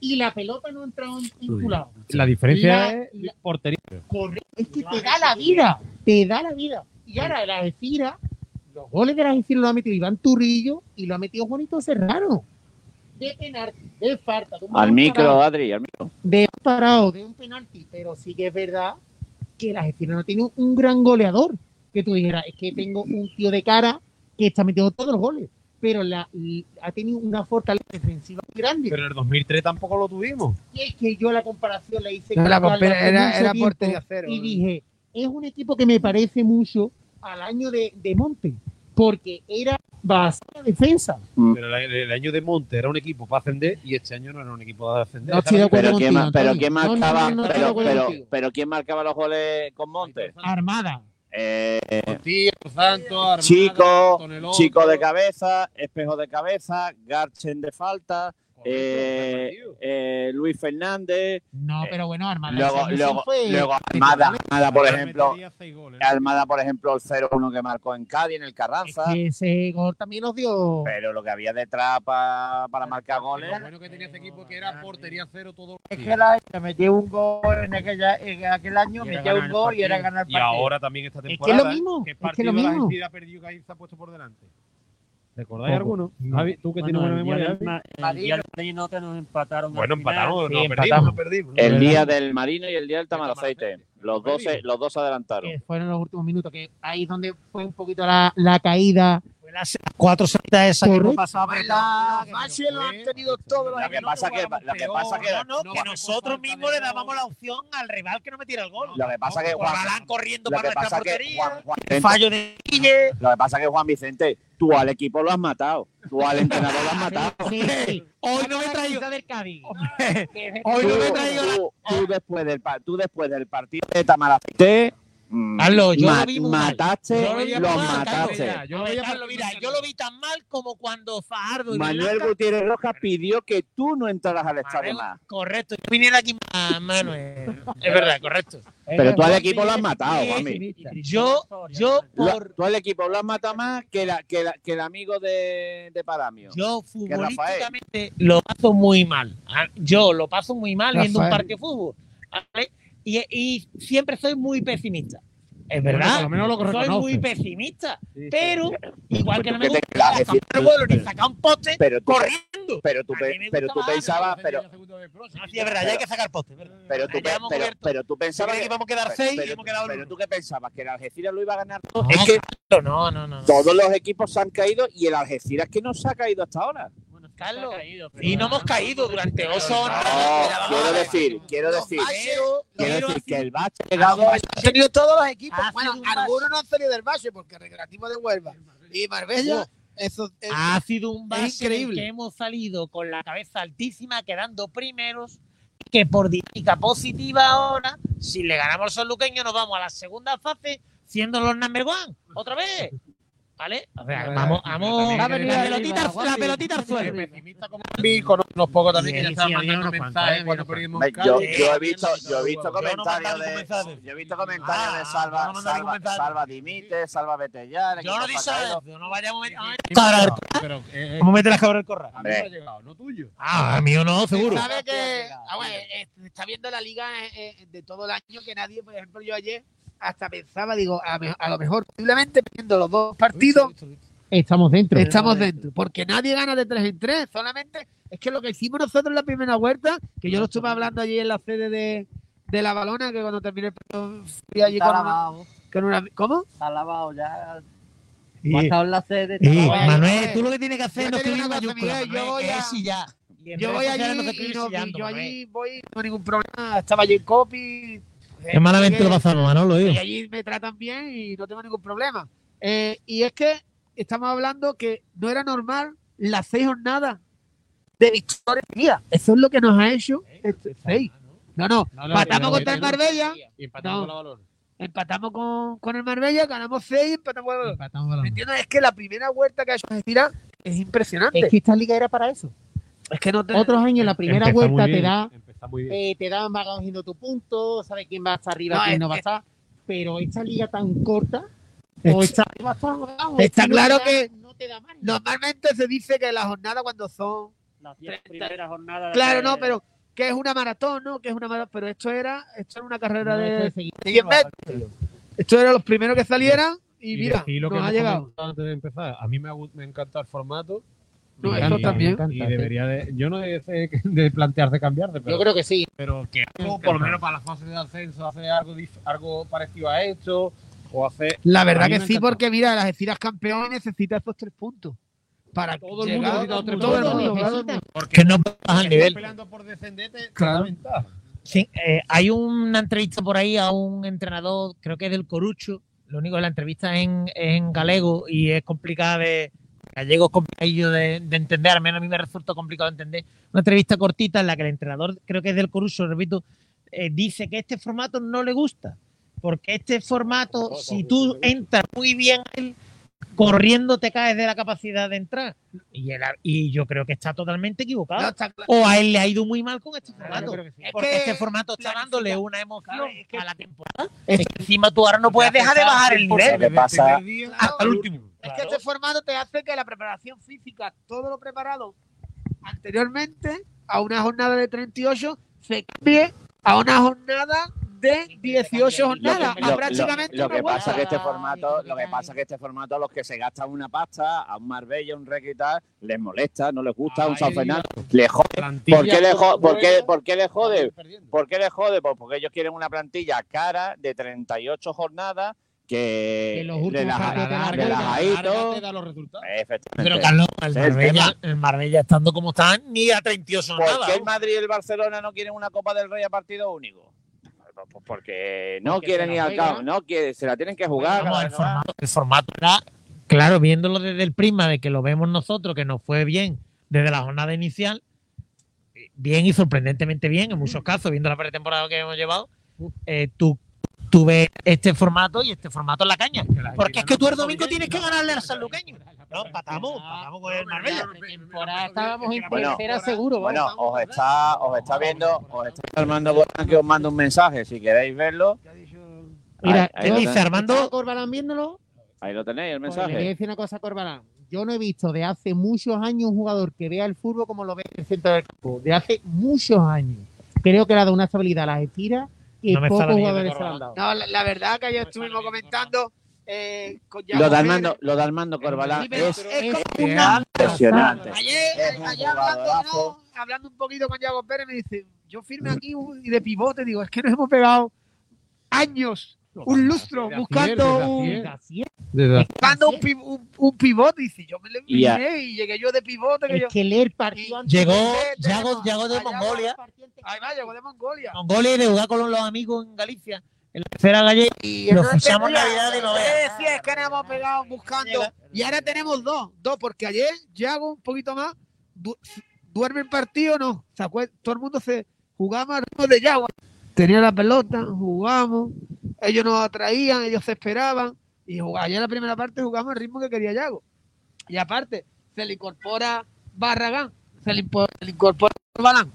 y la pelota no ha entrado en, tu lado. La diferencia La- es la- portería. Correcto, es que te da la vida, te da la vida. Y ahora el Algeciras, los goles de la Algeciras lo ha metido Iván Turrillo y lo ha metido Juanito Serrano. De penalti, de falta, de Al micro, parado, Adri, al micro. de un parado, de un penalti. Pero sí que es verdad que el Algeciras no tiene un, un gran goleador. Que tú dijeras, es que tengo un tío de cara que está metiendo todos los goles. Pero la, ha tenido una fortaleza defensiva muy grande. Pero en el 2003 tampoco lo tuvimos. Y es que yo la comparación la hice No, con la compara- hace era- mucho era tiempo portería cero. Y dije, es un equipo que me parece mucho al año de, de Monte, porque era bastante defensa. Pero el, el año de Monte era un equipo para ascender y este año no era un equipo para ascender. No contigo, quién marcaba, no, pero quién marcaba los goles con Monte. Armada. Eh, Tío, Santos, Armada, Chico, Tonelón, Chico de cabeza, Espejo de cabeza, Garchen de falta, eh, eh, Luis Fernández, No, pero bueno, Armada. luego, luego, fue- luego Almada, Almada, por Armada ejemplo, goles. Almada, por ejemplo, el 0-1 que marcó en Cádiz, en el Es Carranza, que ese gol también nos dio. pero lo que había detrás pa- para marcar goles, Lo bueno que tenía ese equipo que era portería cero todo Es que la me metí un gol en, aquella, en aquel año, Y ganar un el gol y era ganar el Y partido. ahora también esta Es que es temporada. lo mismo. ¿Qué Es que lo la mismo. Argentina ha perdido que ahí se ha puesto por delante? ¿Recordáis alguno? Javi, tú que Bueno, tienes buena el día memoria. el Marino. día del Marino que nos empataron. Bueno, sí, empatamos. perdimos, no perdimos. el día del Marino y el día del Tamaraceite, Tamaraceite. Los dos, se- los dos se adelantaron. que fueron los últimos minutos, que ahí es donde fue un poquito la, la caída. Fue las cuatro salidas esas que Correcto. Pues la lo han tenido todos los Lo que pasa que, lo que pasa que, No, no, que nosotros mismos le dábamos la opción al rival que no metiera el gol. lo que pasa que Juan, Balán corriendo para que nuestra que portería. Juan, Juan el fallo de Guille. Lo que pasa que Juan Vicente, tú al equipo lo has matado. Tú al entrenador lo has matado. Sí, sí. Hoy no me he traído. del Cádiz. Hoy Tú, no me he traído la. tú- tú después del, tú después del partido de Tamaracete, Carlos, yo ma- lo vi muy mal. mataste, Yo lo vi los muy mal, mataste. Carlos. Yo lo, vi, Carlos, mira, yo lo vi tan mal como cuando Fajardo y Manuel Blanca- Gutiérrez Rojas pidió que tú no entraras al estadio más. Correcto, yo viniera aquí más, Manuel. Es verdad, correcto. Pero tú al equipo lo has matado, Juanmi. Yo, yo por. Tú al equipo lo has matado más que, la, que, la- que el amigo de, de Paramio. Yo futbolísticamente lo paso muy mal. Ah, Yo lo paso muy mal viendo un partido de fútbol. ¿vale? Y, y siempre soy muy pesimista. Es verdad. lo soy muy pesimista. Pero, igual que no me ¿Qué te gusta un gol ni sacar un poste Pero tú, corriendo. pero tú, pero tú pensabas, pero, No, sí, es verdad, ya hay que sacar poste. verdad. pero, tú, pero, pero tú pensabas que íbamos a quedar pero- seis y pero- hemos quedado pero uno. tú qué pensabas que el Algeciras lo iba a ganar todo. No, es que no, no, no. todos los equipos se han caído y el Algeciras que no se ha caído hasta ahora. Carlos. caído, pero- Y no hemos caído durante ocho horas. No, quiero decir, quiero decir, quiero decir que el bache ha llegado Han tenido todos los equipos. Ha Bueno, algunos no han salido del Valle porque Recreativo de Huelva y Marbella, eso es- Ha sido un base increíble. que hemos salido con la cabeza altísima, quedando primeros, que por dinámica positiva ahora, si le ganamos al sanluqueño, nos vamos a la segunda fase, siendo los number one, otra vez. ¿Vale? O sea, vamos, vamos, Va a la venir pelotita, la pelotita al suelo. pesimista como con unos pocos también que ya estaban mandando mensajes cuantos, cuando perdimos Yo, yo he visto, yo he visto no comentarios de, yo he visto comentarios de Salva, no Salva. Salva dimite, Salva vete ya. el Yo no caído. eso, no vayamos a meter. eh, eh, ¿Cómo mete la cabra el corral? a mí me ha llegado, no tuyo. Ah, a mí o no, seguro. sabe que ah, eh, está viendo la liga eh, eh, de todo el año que nadie, por ejemplo, yo ayer hasta pensaba, digo, a, me- a lo mejor posiblemente viendo los dos partidos Estamos dentro. estamos dentro, porque nadie gana de tres en tres, solamente es que lo que hicimos nosotros en la primera vuelta, que yo lo estuve hablando allí en la sede de, de la balona, que cuando terminé el partido fui allí con una, con una- ¿Cómo? está lavado ya. Estado en la sede. Lavado. Manuel, tú lo que tienes que hacer es no digo escribir mayúsculas. Yo voy a- es ya. Yo voy allí no y, yo allí voy, no tengo ningún problema, estaba allí en copy. Qué malamente lo pasamos, Manolo, Y allí me tratan bien y no tengo ningún problema. Eh, y es que estamos hablando que no era normal las seis jornadas de victoria. Eso es lo que nos ha hecho este- seis. No, no, No, no, empatamos contra el Marbella, Y empatamos No. con, con el Marbella, ganamos seis, empatamos con el Empatamos ¿Me entiendes? Es que la primera vuelta que ha hecho Algeciras es impresionante. Es que esta liga era para eso. Es que no te... Otros años la primera Empezó vuelta te da, empezó muy bien. eh, te da vas cogiendo tu punto, sabes quién va hasta arriba, No, quién es no va a que- estar. Pero esta liga tan corta, Es- o está está abajo, Está no claro da- que no te da margen. Normalmente se dice que la jornada cuando son Las diez Treinta- primeras jornadas. Claro, de- no, pero que es una maratón, ¿no? Que es una maratón, pero esto era, esto era una carrera No, de, es seguir- de 10 metros. Esto era los primeros que salieran y, Y mira, lo que nos ha hemos llegado. antes de empezar. A mí me, ha me encanta el formato. No, y, eso también. y debería de, yo no de, de plantearse cambiarse, pero, Yo creo que sí. pero que algo, por lo menos para la fase de ascenso, hacer algo, algo parecido a esto, o hacer La verdad que sí, encanta. porque mira, las Algeciras campeón necesita estos tres puntos. Para Todo el mundo llegar- tres todo el mundo, Todo el mundo. Que no baja el nivel. peleando por descendente, Claro. Sí, eh, hay una entrevista por ahí a un entrenador, creo que es del Corucho. Lo único que la entrevista es en, es en galego y es complicada de. Gallego es complicadillo de, de entender, al menos a mí me resulta complicado de entender. Una entrevista cortita en la que el entrenador, creo que es del Corucho, repito, eh, dice que este formato no le gusta. Porque este formato, si tú entras muy bien a él, corriendo te caes de la capacidad de entrar. Y, yo creo que está totalmente equivocado. No, está claro. o a él le ha ido muy mal con este formato. sí. Porque que este formato está dándole una emoción Claro, es que- a la temporada. Es que encima tú ahora no puedes dejar de bajar el nivel. ¿Qué pasa? Hasta el último. Es que este formato te hace que la preparación física, todo lo preparado anteriormente a una jornada de 38, se cambie a una jornada de 18 jornadas. Lo, a lo- que pasa que este formato, lo que pasa que este formato a los que se gastan una pasta, a un Marbella, un y tal, les molesta, no les gusta, un San Ay, Fernando, les jode. ¿Por qué le jo- por qué- por qué le jode? ¿Por qué les jode? Pues porque ellos quieren una plantilla cara de 38 jornadas que, resultados. Efectivamente. Pero Carlos, el Marbella, tema. el Marbella estando como está, ni a 38 ¿Por nada. qué el Madrid y el Barcelona no quieren una Copa del Rey a partido único? Pues porque no Porque quieren ir al campo, no quieren, se la tienen que jugar. Vamos, el, formato, el formato era, claro, viéndolo desde el prisma de que lo vemos nosotros, que nos fue bien desde la jornada inicial, bien y sorprendentemente bien en muchos casos, viendo la pretemporada que hemos llevado, eh, tú, tú ves este formato y este formato en la caña. Porque es que tú el domingo tienes que ganarle al sanluqueño. No, empatamos, empatamos con el Marbella. Temporada estábamos en Bueno, tercera seguro. Bueno, os está, os está viendo, os está Armando Borán que os mando un mensaje, si queréis verlo. Mira, ¿Qué dice Armando? Corbalán viéndolo, ahí lo tenéis, el Pues le voy a mensaje. decir una cosa Corbalán. Yo no he visto de hace muchos años un jugador que vea el fútbol como lo ve en el centro del campo. De hace muchos años. Creo que le ha dado una estabilidad a las estiras No me pocos jugadores se han dado. No, la, la verdad que ayer estuvimos comentando eh, con Yago Lo de. Armando, lo de Armando Corbalán es es como es una- impresionante. Ayer, ayer hablando, hablando un poquito con Yago Pérez, me dice, yo firme aquí y de pivote, digo, es que nos hemos pegado años un lustro, buscando un, buscando un, un, un pivote. Y si yo me le miré y llegué yo de pivote. Que yo, Es que leer partido antes Llegó, Tenemos Yago, Yago de a Yago Mongolia. Ahí va, llegó de Mongolia. Mongolia y de jugar con los amigos en Galicia. En la tercera gallega. Y Navidad y no eh, veas. sí, es que nos hemos pegado buscando. Y ahora tenemos dos, dos, porque ayer Yago un poquito más du- duerme el partido, no. Todo el mundo se jugaba al ritmo de Yago. Tenía la pelota, jugamos, ellos nos atraían, ellos se esperaban. Y jugaba- ayer en la primera parte jugamos al ritmo que quería Yago. Y aparte, se le incorpora Barragán, se le, impo- se le incorpora Balán.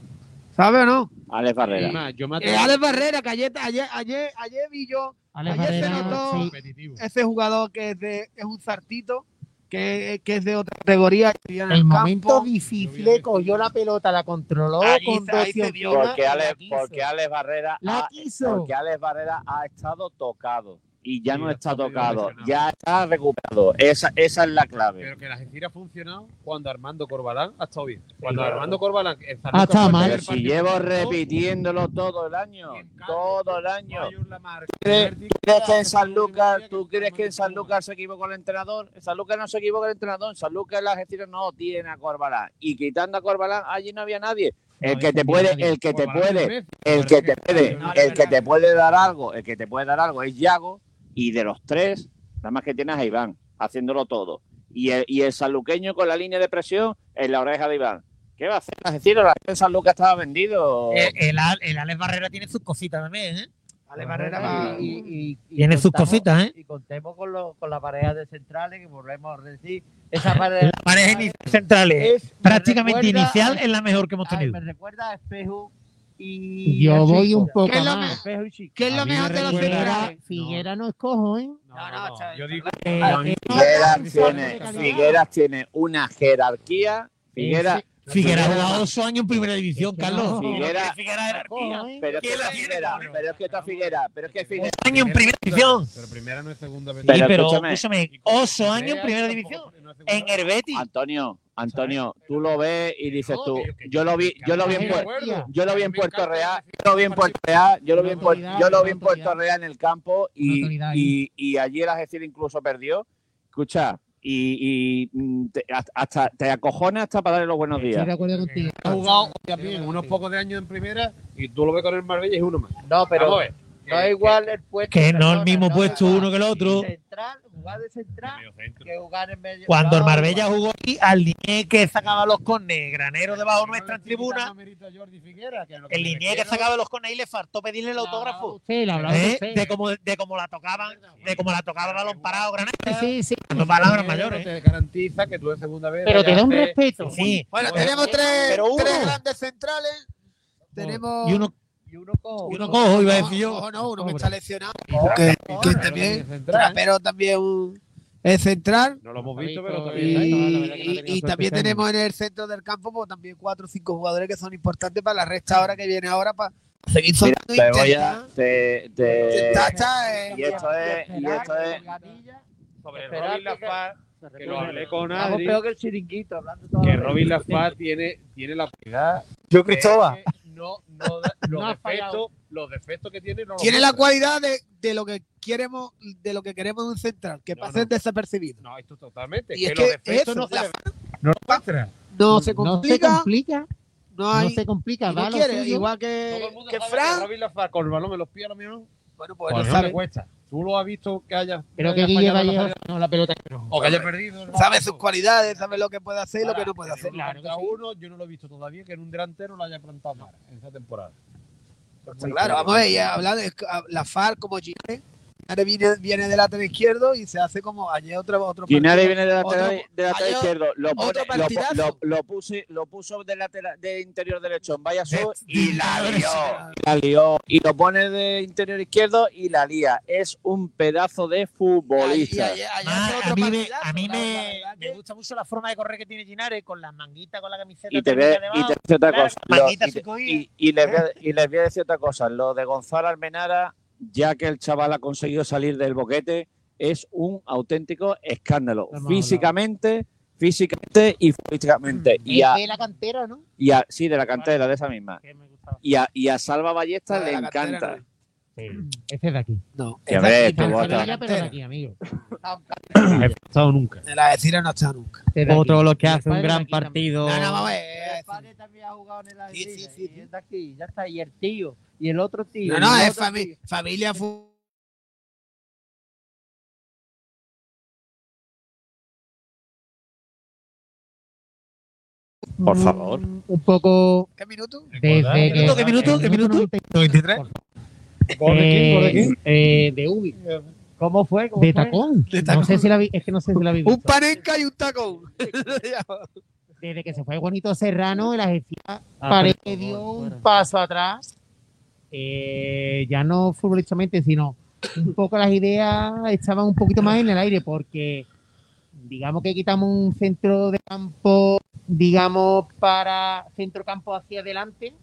¿Sabe o no? Alex Barrera. Además, yo me Eh, Alex Barrera, que ayer, ayer, ayer, ayer vi yo Alex Ayer se Barrera, notó- sí. competitivo. ese jugador que es de es un sartito que, que es de otra categoría en El el momento campo. difícil, le cogió la pelota, la controló Ahí con se- ahí vio. Porque Alex, porque Alex Barrera La ha, quiso. porque Alex Barrera ha estado tocado y ya Sí, no está tocado, ya está recuperado. Esa, esa es la clave. Pero que la Algeciras ha funcionado cuando Armando Corbalán ha estado bien. Cuando Armando Corbalán en San Ah, Lucas está mal. Pero si llevo repitiéndolo todo el año, todo el año. ¿Crees, crees que en San Lucas, tú crees que en San Lucas se equivocó el entrenador? En San Lucas no se equivoca el entrenador, en San Lucas la Algeciras no tiene a Corbalán. Y quitando a Corbalán, allí no había nadie. El que te puede, el que te puede, el que te puede, el que te puede dar algo, el que te puede dar algo es Yago y de los tres, nada más que tienes a Iván haciéndolo todo. Y el, y el sanluqueño con la línea de presión en la oreja de Iván. ¿Qué va a hacer? Es decir, la gente en San Lucas estaba vendido. Eh, el, Al- el Alex Barrera tiene sus cositas también, ¿eh? Alex Barrera va- Y, y- y Tiene sus cositas, ¿eh? Y contemos con, lo- con la pareja de centrales que volvemos a decir. Esa pareja La pareja inicial centrales. es, me Prácticamente recuerda- inicial es la mejor que hemos ay, tenido. me recuerda a Espejo y. Yo voy Chico. un poco ¿Qué es lo más. me- Espejo y Chico. ¿Qué es lo mejor de los centrales? Figuera no es cojo, ¿eh? No, No, no, no, Yo digo, Eh, eh, Figueras no, tiene, Figueras tiene una jerarquía. Figueras, Figuera ha jugado ocho años en primera división, Carlos. no. Figuera- Figuera era ¿eh? pero es que ¿Quién la esta tiene, Figuera, pero es que esta Figuera, pero es que Figuera. Ocho años en primera división. Pero primera no es segunda vez. Sí, Pero escúchame. ocho años en primera división. En el Betis. Antonio, Antonio, tú lo ves y dices tú, yo- lo vi, yo lo vi en Puerto, yo lo vi en Puerto Real, yo lo vi en Puerto Real, yo lo vi en Puerto, yo lo vi en Puerto Real en el campo y, y, y allí el Algeciras incluso perdió. Escucha, y, y, mm, te, hasta te acojones hasta para darle los buenos Estoy días. de acuerdo contigo. Ha jugado también unos pocos de años en primera y tú lo ves con el Marbella y es uno más. No, pero Vamos a ver. No es igual el puesto. Que no el perdona, mismo es puesto uno que el otro. Central, jugar de central que jugar en medio. Cuando el Marbella jugó aquí, al Linier que sacaba los cornes, granero debajo nuestra en tribuna, el Linier que sacaba los cornes y le faltó pedirle el autógrafo. Sí, ¿eh? De cómo de cómo la tocaban, de cómo la tocaba balón parado granero. Sí, sí. Son palabras mayores. Te garantiza que tú en segunda vez. Pero te da un respeto. Sí. Bueno, tenemos tres, tres grandes centrales. Tenemos Y uno, Y uno cojo. y uno cojo, iba a decir yo. no, uno que está lesionado. Que, que también, pero también un, es central. No lo hemos visto, pero Y- también. Y, y- y también este tenemos en el centro del campo pues, también cuatro o cinco jugadores que son importantes para la resta ahora que viene ahora para seguir Mira, soltando te voy a, intensidad. te, te- eh, y esto es, y esto es, Sobre Robin Lafar, que lo hablé con Estamos Adri, peor que el chiringuito, hablando todo. que Robin Lafar tiene, tiene la cualidad. Yo que No, no, da- los, No defectos, los defectos que tiene no tiene la cualidad de, de lo que queremos de lo que queremos de un central que No, pasen no. esto totalmente. Y es que que los defectos eso, no se la- ven. No no se No se complica complica. no No hay se complica. va quiere igual Todo que, el mundo que Fran que con el balón me los pilla lo mío. bueno pues Pues no no le sabe cuesta. Tú lo has visto que haya. Creo que que haya Guille fallado la Vallejo no la pelota. O que haya perdido. ¿no? sabe sus cualidades sabe lo que puede hacer y lo que no puede hacer Claro, uno, yo no lo he visto todavía que en un delantero lo haya plantado mal en esta temporada. Está claro vamos a ver de la FAR como Gine Ahora viene, viene del lateral izquierdo y se hace como ayer otro otro viene de lateral, Otro- de lateral ayer izquierdo, lo, pone- lo, lo, lo puse, lo puso de lateral, de interior derecho en Vaya Sur De- y la de- lió, la lió. Y lo pone de interior izquierdo y la lía. Es un pedazo de futbolista. ayer- ayer Más, hace a otro mí, me, partidazo, a mí la- me, gusta mucho la forma de correr que tiene Ginares con las manguitas, con la camiseta. Y te, térmica y te debajo. voy a decir otra Claro, cosa. lo- manguita y, se te- cogía. y- y les voy a, y les voy a decir otra cosa. Lo de Gonzalo Almenara, ya que el chaval ha conseguido salir del boquete, es un auténtico escándalo. Físicamente, físicamente y físicamente. Y a, de la cantera, ¿no? y a- sí, de la cantera, de esa misma. Y a, y a Salva Ballesta La le encanta. No. Ese es de aquí. No, Ya es de aquí, pero de la aquí, amigo. No he estado nunca. En la Algeciras no ha estado nunca. Ese es de Otro los que hace un gran partido. No, no, vamos a ver. El padre también ha jugado en el Sí, sí, sí, de aquí, ya está. Y el tío, y el otro tío. No, no, es otro fami- tío. familia Por favor. Un poco ¿Qué minuto? desde que... minuto, qué minuto, qué minuto? 93. ¿Gol de quién? ¿Gol de quién? Eh, de Ubi. ¿Cómo fue? ¿Cómo De fue? tacón. De No sé si la vi, es que no sé si la vi. Un panenca y un tacón. Desde que se fue Juanito Serrano, el Algeciras Ah, parece pero- que dio un paso atrás. Eh, ya no futbolísticamente, sino un poco las ideas estaban un poquito más en el aire, porque digamos que quitamos un centro de campo, digamos, para centro campo hacia adelante,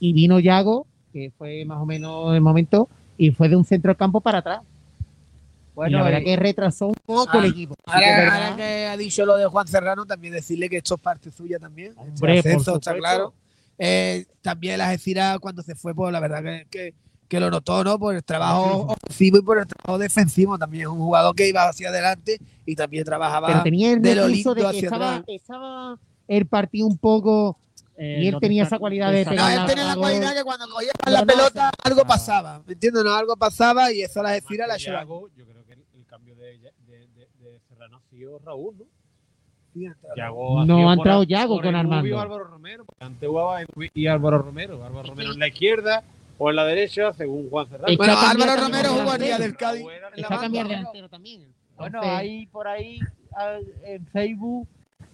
y vino Yago, que fue más o menos el momento, y fue de un centro campo para atrás. Bueno, la verdad y- que retrasó un poco Ah, el equipo. Ahora, ahora que ha dicho lo de Juan Serrano, también decirle que esto es parte suya también. Este Hombre, por ascenso, está claro. Eh, también las Algeciras cuando se fue, pues la verdad que, que, que lo notó, ¿no? Por el trabajo ofensivo y por el trabajo defensivo. También es un jugador que iba hacia adelante y también trabajaba. pero tenía el de lo lindo de que hacia estaba, atrás. estaba el partido un poco Eh, Y él tenía esa cualidad de No, pegar él la- tenía la la cualidad que cuando cogía No, la no, pelota algo pasaba. ¿Me entiendes? No, algo pasaba y eso la que llevaban. Yago, Yo creo que el, el cambio de, de, de, de Serrano ha sido Raúl, ¿no? Yago No ha entrado Yago con Armando. Álvaro Romero. Antes jugaba y Álvaro Romero. Álvaro Romero en la izquierda o en la derecha, según Juan Serrano. Bueno, Álvaro también Romero delantero. del Cádiz. La está a cambiar delantero también. Bueno, ahí por ahí ah, en Facebook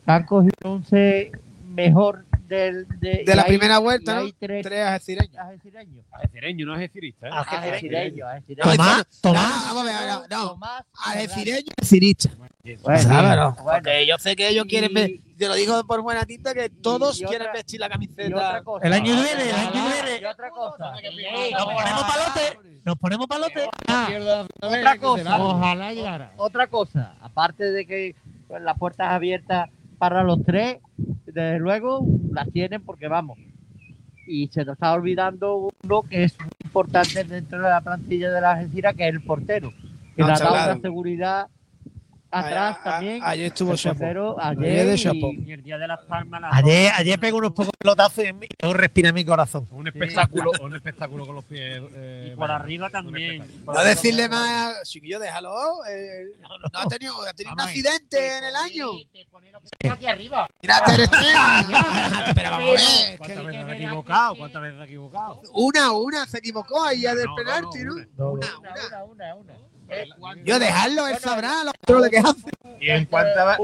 han cogido 11 mejor del, de, De la hay- primera vuelta, ¿no? tres Tres algecireños. algecireños. Algecireño, no es Ecirista. ¿eh? No, algecireños. Tomás, no, Tomás. vamos a ver, no, no. Tomás, Algecireño y alcirista. Bueno, ¿Sabes, no? Porque yo sé que ellos quieren ver, te lo digo por buena tinta, que todos otra- quieren vestir la camiseta. cosa. El año nueve, el año nueve. Y otra cosa. Nos ponemos palote. Nos ponemos palote. Ah, Otra cosa. ojalá llegara. Otra cosa. Aparte de que las puertas abiertas para los tres, desde luego las tienen porque vamos. Y se nos está olvidando uno que es muy importante dentro de la plantilla de la Algeciras, que es el portero. Que No, le ha dado una seguridad atrás A- a- también. Ayer estuvo Chapo. Ayer ayer de y- Chapo. Y el día de las palmas. la Ayer, ayer pegó unos pocos pelotazos y me- y respira mi corazón. Un espectáculo, un espectáculo con los pies. eh, Y por arriba también. espectáculo. No decirle más, chiquillo, déjalo. eh, no ha tenido, ha tenido un accidente en el año. Aquí arriba. Mira. Pero vamos a ver. ¿Cuántas veces ha equivocado? ¿Cuántas veces ha equivocado? Una, una, se equivocó ahí ya del No, no, penalti, no, ¿no? una. No, Una, Una, una. Eh, Yo dejarlo, él sabrá lo otro que hace. Y en cuanto a.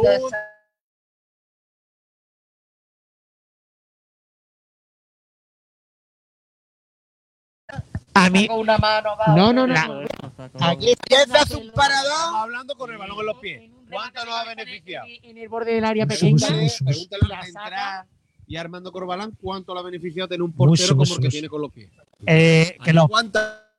A mí, con una mano. No, no, no. Aquí Empieza paradón. Estamos hablando con el balón en los pies. ¿Cuánto nos ha beneficiado? en el borde del área pequeña. pregúntale a saca. Entra y Armando Corbalán cuánto le ha beneficiado tener un portero Mucho, como mucho, el que mucho. tiene con los pies. Eh, que ¿Cuántas?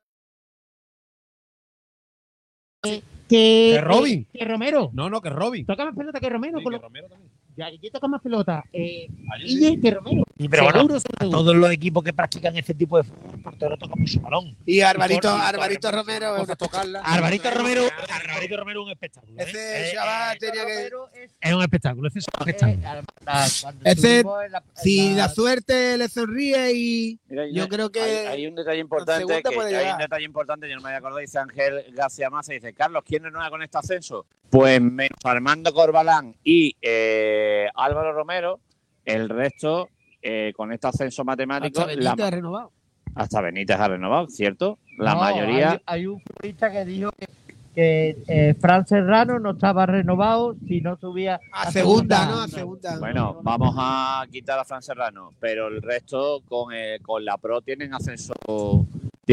Que, Que Robin. que Romero. No, no, que Robin. Toca más pelota que Romero. Sí, con que lo- Romero también. Ya, yo toca más pelota. Eh, Ayer y que Romero. pero bueno, Seguro, seguro. Todos los equipos que practican este tipo de fútbol, el portero toca mucho balón. Y corre, y corre. Romero es una tocarla. Alvarito Romero, Alvarito Romero es un espectáculo. ¿eh? Ese Eh, chaval eh, tenía que. Es- es un espectáculo, ese es un espectáculo. eh, en Si la- la suerte le sonríe y Mira, yo creo que hay, hay un detalle importante que hay un detalle importante, yo no me había acordado, dice Ángel García Massa, dice, Carlos, ¿quién renueva con este ascenso? Pues menos Armando Corbalán y eh, Álvaro Romero, el resto, eh, con este ascenso matemático, hasta la- Benítez ha renovado. hasta Benítez ha renovado, ¿cierto? La No, mayoría... Hay, hay un futbolista que dijo que, que eh, Fran Serrano no estaba renovado si no subía A segunda, ¿no? A segunda. Bueno, vamos a quitar a Fran Serrano, pero el resto con, eh, con la Pro tienen ascenso,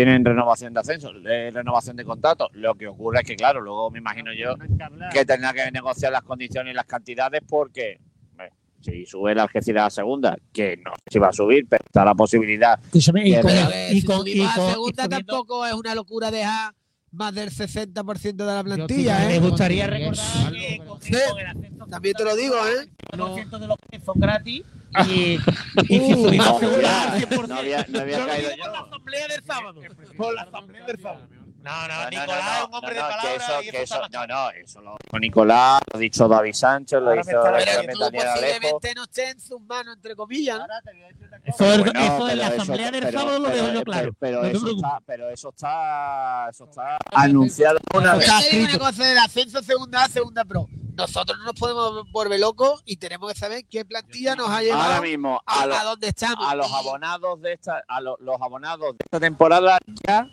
tienen renovación de ascenso, de renovación de contrato. Lo que ocurre es que, claro, luego me imagino yo que tendrá que negociar las condiciones y las cantidades porque si sube la Algeciras a segunda, que no sé si va a subir, pero está la posibilidad. Y con, eh, y con- con- segunda y tampoco es una locura dejar más del 60% de la Yo plantilla, Me ¿eh? gustaría Sí, recordar que con el ascenso También te lo digo, ¿eh? el 90% de los que son gratis y, y si subimos No, a segunda al había- 100%. no había- no había Yo caído digo por yo. la asamblea del sábado. Por la asamblea del sábado. No, no, Nicolás no, es un hombre de palabra que eso, y que eso eso- está no, no, eso lo dijo Nicolás, lo ha dicho David Sánchez, lo hizo Pero también tú Daniel Alejo. posiblemente no esté en sus manos, entre comillas. Eso, es- Bueno, eso en la eso- asamblea del pero- sábado lo dejo yo pero- claro. Pero, eso está, pero eso está, eso está anunciado una vez. Una cosa del ascenso segunda A, segunda pro. Nosotros no nos podemos volver locos y tenemos que saber qué plantilla nos ha llevado Ahora mismo, a, a, los- a donde estamos. a los abonados de esta, a lo- los abonados de esta temporada ya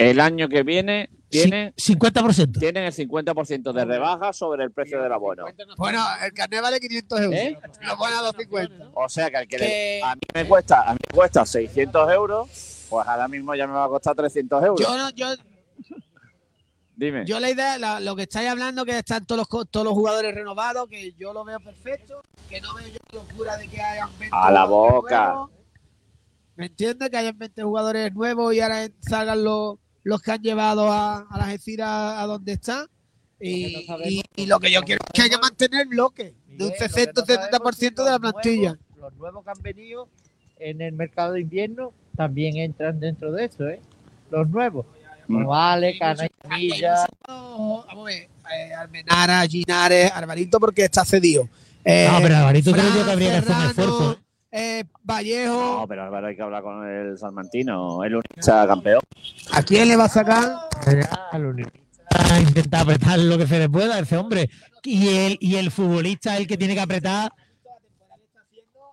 el año que viene tienen, Sí, 50%. tienen el 50% de rebaja sobre el precio del abono. Bueno, el carnet vale 500 euros. ¿Eh? Lo ponen a 250. O sea que al que le- a mí me cuesta, a mí me cuesta 600 euros, pues ahora mismo ya me va a costar 300 euros. Yo, no- yo, Dime. yo la idea, la- lo que estáis hablando, que están todos los, todos los jugadores renovados, que yo lo veo perfecto, que no veo yo locura de que hayan 20 A la boca. nuevos. ¿Me entiendes? Que hayan 20 jugadores nuevos y ahora salgan los, los que han llevado a, a las a donde están. Y, Lo y- y lo que yo quiero es que haya que mantener el bloque de un Miguel, lo que 60 no sabemos 70% si de la plantilla. nuevos- Los nuevos que han venido en el mercado de invierno también entran dentro de eso, ¿eh? Los nuevos. Mm. Novales, Canilla. Vamos a ver, eh, Almenara, Ginares, Alvarito porque está cedido. Eh, No, pero Alvarito creo yo que habría que hacer un esfuerzo. ¿Eh? eh, Vallejo. No, pero Álvaro hay que hablar con el salmantino, el unista campeón. ¿A quién le va a sacar? A intentar apretar lo que se le pueda a ese hombre. Y el, y el futbolista el que tiene que apretar.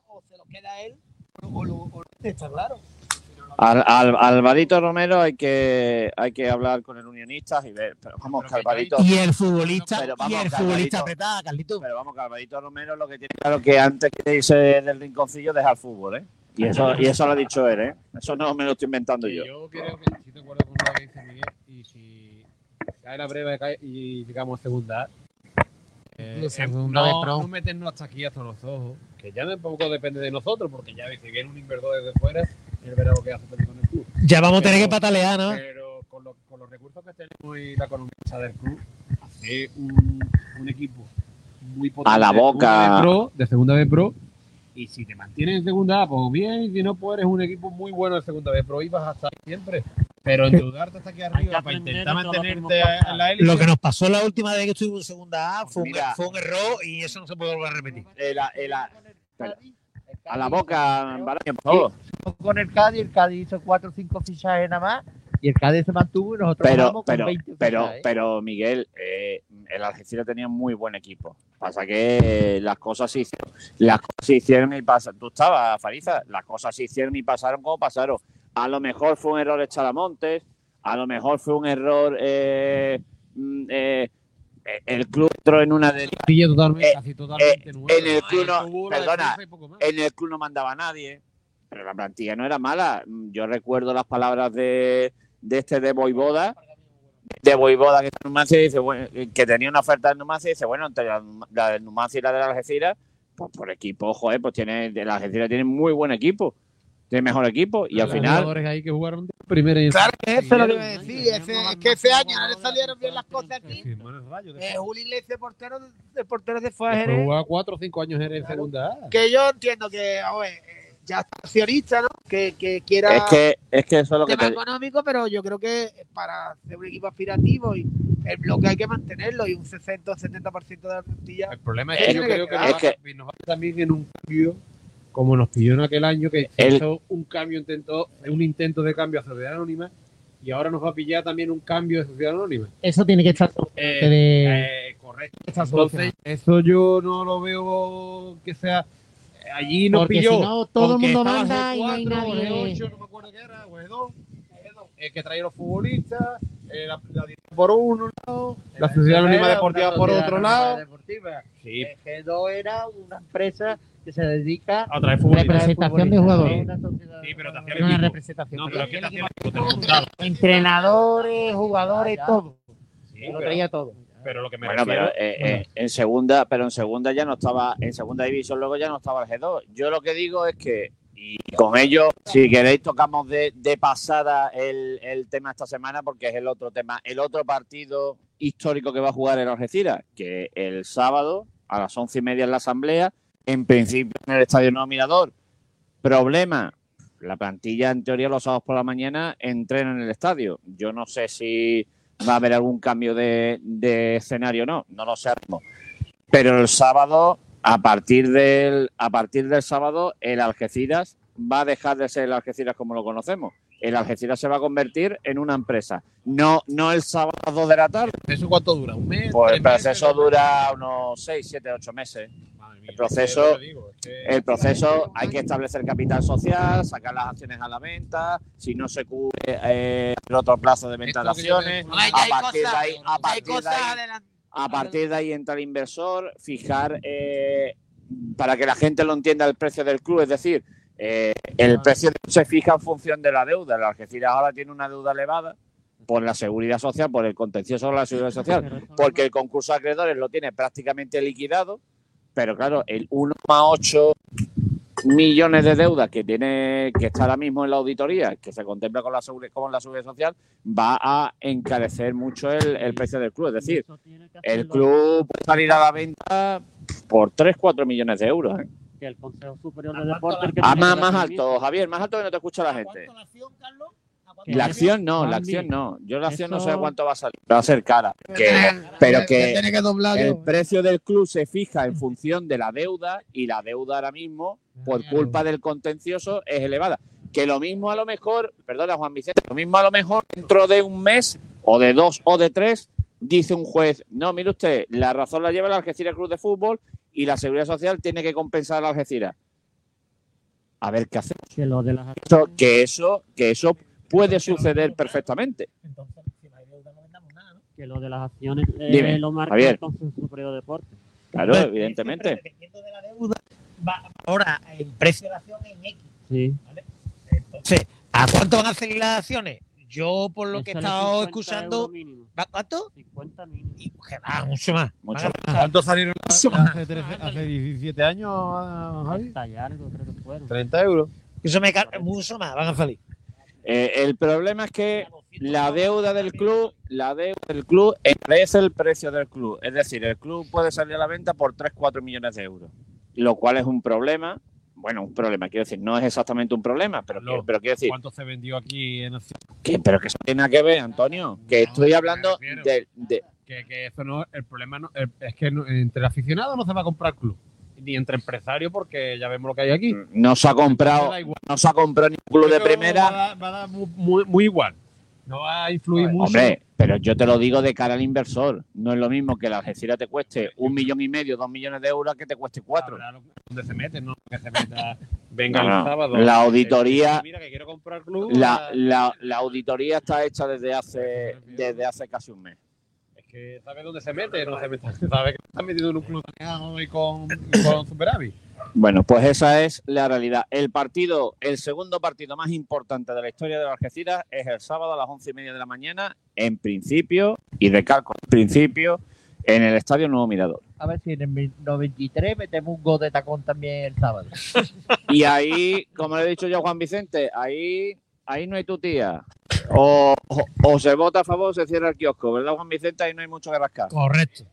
o se lo queda él o lo- está claro. Al, al- Alvarito Romero hay que hay que hablar con el unionista y ver, pero vamos que Alvarito, Y el futbolista, Pero y el futbolista apretar, Carlito. pero vamos que Alvarito Romero lo que tiene claro que antes que irse del rinconcillo deja el fútbol, ¿eh? Y eso, y eso lo ha dicho él, ¿eh? Eso no me lo estoy inventando yo. Yo creo que si te acuerdo con lo que dice Miguel y si cae la breva y llegamos a segunda eh, De segunda de no, pro. no meternos hasta aquí hasta los ojos, que ya tampoco depende de nosotros, porque ya si viene un inversor desde fuera, él verá lo que hace con el club. Ya vamos a tener que patalear, ¿no? Pero con, lo- con los recursos que tenemos y la economía del club, hacer un, un equipo muy potente A la de boca. segunda vez pro, de segunda vez pro. Y si te mantienes en segunda A, pues bien, y si no, pues eres un equipo muy bueno de segunda vez pro y vas a estar siempre. Pero endeudarte hasta aquí arriba para intentar de mantenerte en la élite. Lo que nos pasó la última vez que estuvimos en segunda A fue, un, Mira. fue un error y eso no se puede volver a repetir. El- el- El a la boca, Baraño, por favor. Con el Cádiz, el Cádiz hizo cuatro o cinco fichajes nada más y el Cádiz se mantuvo y nosotros Pero, con pero, 20 pero, fichajes. pero Miguel, eh, el Algeciras tenía muy buen equipo. Pasa que eh, las cosas se hicieron, las cosas se hicieron y pasaron. Tú estabas, Fariza, las cosas se hicieron y pasaron como pasaron. A lo mejor fue un error echar a lo mejor fue un error eh, mm, eh, eh, el club entró en una de Pilla totalmente, Eh, casi totalmente nueva. en el club no- perdona, en el club no mandaba nadie, pero la plantilla no era mala. Yo recuerdo las palabras de, de este de Boivoda, de Boivoda que está en Numancia dice bueno, que tenía una oferta en Numancia y dice, bueno, entre la, la de Numancia y la de la Algeciras, pues por equipo, joder, pues tiene, la Algeciras tiene muy buen equipo, tiene mejor equipo y al final jugadores ahí que jugaron primera y Claro que eso es lo que iba a decir. Ese, es que ese año no le salieron bien las cosas aquí. Eh, Juli Leice, portero, el portero se fue a Jerez. jugaba cuatro o cinco años en segunda A. Que yo entiendo que, oye, ya está accionista, ¿no? Que, que quiera es que, es que eso es lo que tema te, económico, pero yo creo que para ser un equipo aspirativo y el bloque hay que mantenerlo y un 60 o 70% de la plantilla. El problema es que yo que- creo que, es nos, va, que- nos va también en un cambio, como nos pidió en aquel año, que El- hizo un cambio, intentó, un intento de cambio a Sociedad Anónima, y ahora nos va a pillar también un cambio de Sociedad Anónima. Eso tiene que estar Eh, de- eh, correcto. Entonces, eso yo no lo veo que sea. Allí nos Porque pilló. si no, todo el mundo manda y no hay G4, nadie. G8, no me acuerdo qué era, o G2, el que traía los futbolistas, eh, la, la dirección por un lado, la Sociedad Anónima Deportiva por sociedad otro anónima lado. deportiva. Sí, Eh, G2 era una empresa que se dedica a traer. Representación de jugadores. Una sociedad- Sí, pero te hacía Era una equipo. representación. No, pero aquí te hacía el equipo, te lo montaba. Entrenadores, jugadores, todo. Sí, Lo pero- traía todo. Pero lo que me Bueno, pero eh, eh, en segunda, pero en segunda ya no estaba, en segunda división luego ya no estaba el G2. Yo lo que digo es que, y con ello, si queréis tocamos de, de pasada el, el tema esta semana, porque es el otro tema, el otro partido histórico que va a jugar el Algeciras, que el sábado a las once y media en la asamblea en principio en el Estadio Nuevo Mirador. Problema, la plantilla en teoría los sábados por la mañana entrena en el estadio. Yo no sé si va a haber algún cambio de, de escenario o no, no lo sabemos. Pero el sábado, a partir del, a partir del sábado, el Algeciras va a dejar de ser el Algeciras como lo conocemos. El Algeciras se va a convertir en una empresa. No, no el sábado de la tarde. ¿Eso cuánto dura? ¿Un mes? Pues el ¿Tres meses? proceso dura unos 6, 7, 8 meses. El proceso- digo, es que- El proceso hay que establecer capital social, sacar las acciones a la venta, si no se cubre eh, el otro plazo de venta de acciones, a partir de cosas- ahí, a partir de ahí, a partir de ahí entra el inversor, fijar eh, para que la gente lo entienda el precio del club, es decir, eh, el precio se fija en función de la deuda. El Algeciras ahora tiene una deuda elevada por la seguridad social, por el contencioso de la seguridad social, porque el concurso de acreedores lo tiene prácticamente liquidado, pero claro, el 1,8 millones de deudas que tiene que está ahora mismo en la auditoría, que se contempla con la seguridad, con la seguridad social, va a encarecer mucho el, el precio del club. Es decir, el club puede salir a la venta por 3-4 millones de euros. ¿eh? que el Consejo Superior ¿A de Deportes... Ah, más, más alto, Javier, más alto que no te escucha la ¿A gente. cuánto la acción, Carlos? ¿A cuánto Que La la acción no, la acción no. Yo la acción no sé cuánto va a salir. Va a ser cara. Que- pero que tiene que doblar el precio del club se fija en función de la deuda y la deuda ahora mismo, por culpa del contencioso, es elevada. Que lo mismo a lo mejor, perdona Juan Vicente, lo mismo a lo mejor dentro de un mes o de dos o de tres, dice un juez, no, mire usted, la razón la lleva el Algeciras Club de Fútbol y la Seguridad Social tiene que compensar a Algeciras. A ver qué hacemos. Que lo de las Eso- que eso, que eso puede suceder perfectamente. Entonces, si no hay deuda, no vendamos nada, ¿no? que lo de las acciones eh, Dime, lo marca Javier. el Consejo Superior de Deportes. Claro, Pero evidentemente. Dependiendo de la deuda, va- ahora el precio de la acción en X. Sí. Entonces, ¿a cuánto van a salir las acciones? Yo, por lo que he estado 50 escuchando. ¿va cuánto? 50 mínimo. Y, que va, mucho más. Mucho a- ¿Cuánto salieron Eso- hace, 13 hace 17 años, Javi? 30 y algo creo que fueron. 30 euros. Eso me mucho más, van a salir. Eh, el problema es que la deuda del club, la deuda del club encarece el precio del club. Es decir, el club puede salir a la venta por 3-4 millones de euros, lo cual es un problema. Bueno, un problema, quiero decir, no es exactamente un problema, pero, No. pero quiero decir, ¿Cuánto se vendió aquí en el que, pero que eso tiene nada que ver, Antonio, que No, estoy hablando de, de- que, que eso no el problema no, es que entre aficionados no se va a comprar club ni entre empresarios porque ya vemos lo que hay aquí no se ha comprado, no se ha comprado ni un club de Eso va a primera. dar- va a dar muy, igual no va a influir mucho Hombre, pero yo te lo digo de cara al inversor. No es lo mismo que la Algeciras te cueste un millón y medio, dos millones de euros que te cueste cuatro. Sabrá lo- dónde se mete no que se meta venga No, el sábado La Eh, auditoría- mira que quiero comprar club La, la, la auditoría está hecha desde hace, desde hace casi un mes. Que sabe dónde se mete no se mete sabe que está metido en un club saneado y con, con superávit Bueno, pues esa es la realidad. El partido, el segundo partido más importante de la historia de la Algeciras es el sábado a las once y media de la mañana, en principio, y recalco, en principio, en el Estadio Nuevo Mirador. A ver si en el 93 metemos un gol de tacón también el sábado. Y ahí, como le he dicho yo a Juan Vicente, ahí, ahí no hay tu tía. O, o, o se vota a favor o se cierra el kiosco, ¿verdad, Juan Vicente? Ahí no hay mucho que rascar. Correcto.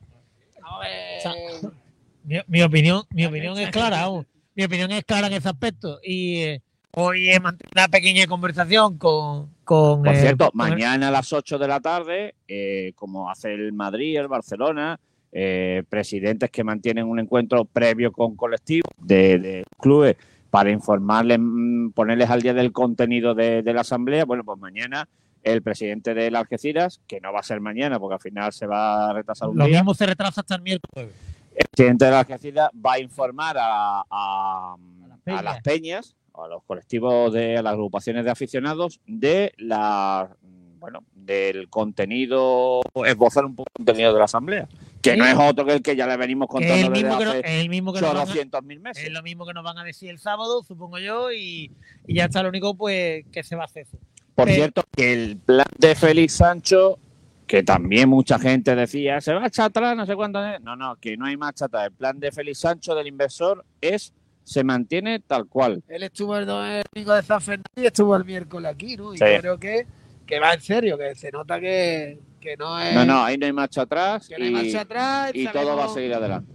A ver, sea, Mi, mi opinión, mi opinión es clara aún. Mi opinión es clara en ese aspecto. Y eh, hoy he mantenido una pequeña conversación con. con Por eh, cierto, mañana a las 8 de la tarde, eh, como hace el Madrid, el Barcelona, eh, presidentes que mantienen un encuentro previo con colectivos de, de clubes para informarles, mm, ponerles al día del contenido de, de la asamblea. Bueno, pues mañana el presidente del Algeciras, que no va a ser mañana porque al final se va a retrasar un Lo día, mismo se retrasa hasta el miércoles. el presidente de la Algeciras va a informar a, a- peñas. a las peñas, a los colectivos de a las agrupaciones de aficionados de la bueno del contenido, esbozar un poco el contenido de la asamblea, que no es otro que el que ya le venimos contando el desde mismo que, no- hace es el mismo que a- mil meses. es lo mismo que nos van a decir el sábado, supongo yo, y, y ya está lo único pues que se va a hacer. Por cierto, que el plan de Félix Sancho, que también mucha gente decía, se va a echar atrás, no sé cuánto. es". No, no, que no hay marcha atrás. El plan de Félix Sancho del inversor es se mantiene tal cual. él estuvo el domingo de San Fernando y estuvo el miércoles aquí, ¿no? Y Sí. yo creo que, que va en serio, que se nota que, que no es. No, no, ahí no hay marcha atrás Que no hay y, marcha atrás. y sabemos- todo va a seguir adelante.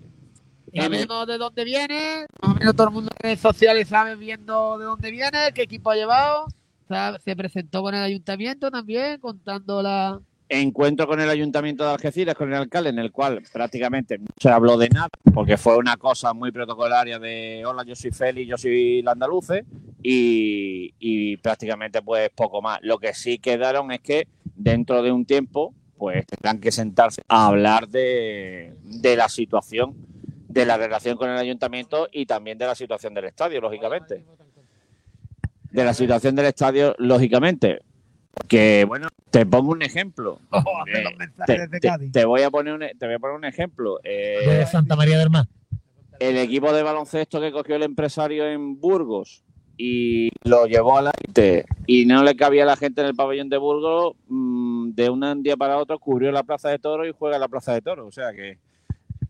Sabemos de dónde viene, más o menos todo el mundo en redes sociales sabe viendo de dónde viene, qué equipo ha llevado. Sabe- Se presentó con el ayuntamiento también, contando la. encuentro con el ayuntamiento de Algeciras, con el alcalde, en el cual prácticamente no se habló de nada, porque fue una cosa muy protocolaria de hola, yo soy Félix, yo soy Landaluce, y, y prácticamente pues poco más. Lo que sí quedaron es que dentro de un tiempo pues tendrán que sentarse a hablar de, de la situación, de la relación con el ayuntamiento y también de la situación del estadio, lógicamente. De la situación del estadio, lógicamente. Porque, bueno, te pongo un ejemplo. Eh, te, te- te voy a poner un, te voy a poner un ejemplo. Eh, de Santa María del Mar. el equipo de baloncesto que cogió el empresario en Burgos y lo llevó al aire y no le cabía a la gente en el pabellón de Burgos, mm, de un día para otro cubrió la plaza de toros y juega en la plaza de toros. O sea que,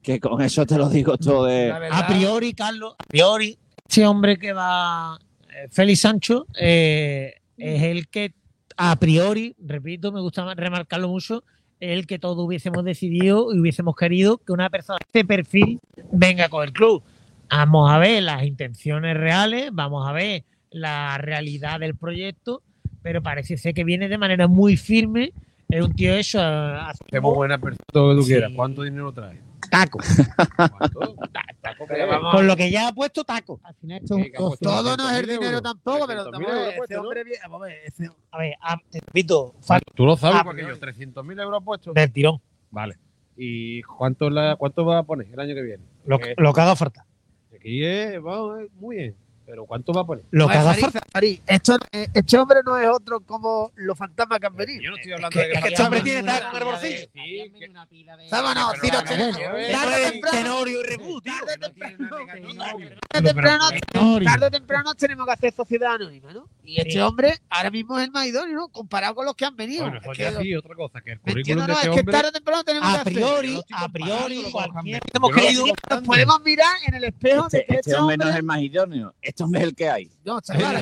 que con eso te lo digo todo de... A priori, Carlos, a priori, ese hombre que va, eh, Félix Sancho, eh, es el que a priori, repito, me gusta remarcarlo mucho, es el que todos hubiésemos decidido y hubiésemos querido que una persona de este perfil venga con el club. Vamos a ver las intenciones reales, vamos a ver la realidad del proyecto, pero parece ser que viene de manera muy firme. Es un tío eso, a- Hacemos buena persona, todo lo que tú Sí. quieras. ¿Cuánto dinero trae? taco. ¿Cuánto? Taco que le vamos a- Con lo que ya ha puesto taco. Al final esto un. Todo no es el 300.000 dinero euros. tampoco, pero 300.000 vamos a ver, euros ese puesto, ¿no? hombre bien- a ver, ese- A ver, a- te repito, Tú lo sabes Ah, porque yo 300.000 euros puesto. del tirón. Vale. ¿Y cuánto, la, cuánto va a poner el año que viene? Lo, Eh, lo que haga falta. Aquí es, vamos, es muy bien. Pero ¿cuánto va a poner? Lo que a. Farid, esto, este hombre no es otro como los fantasmas que han venido. Yo no estoy Es hablando que, de es que que este hombre tiene taco en el bolsillo. Sí, que- Vámonos, tiro. Tarde Tenorio y tío. tarde o temprano- una negativa. tarde o temprano- Tenorio. tarde o temprano tenemos que hacer sociedad anónima, ¿no? Y este hombre ahora mismo es el más idóneo, ¿no? Comparado con los que han venido. Bueno, Es eso que ya sí, otra cosa, que el ¿Me currículum de No, este es que hombre... tarde o temprano tenemos que A hacer. priori, a priori, comparando con cualquier podemos mirar en el espejo de Este, que este hombre no es el más idóneo, hombre es el que hay. No, chaval,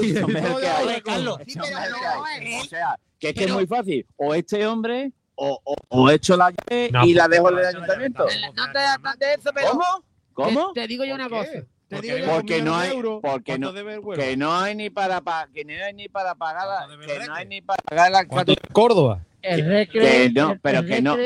es el que hay. Carlos. O sea, que es que es muy fácil. O este hombre, o, o, o echo la llave No, y la dejo en el ayuntamiento. no, te hablan de eso, pero. ¿Cómo? ¿Cómo? Te, te digo yo una ¿Por cosa. Te Porque digo no hay- porque ¿Cuánto no-? Que no hay ni para, pa- que no hay ni para pagar la, ¿Cuánto debe que no hay ni para pagar la ¿Cuánto debe Córdoba? El recre. Que no, pero el que no,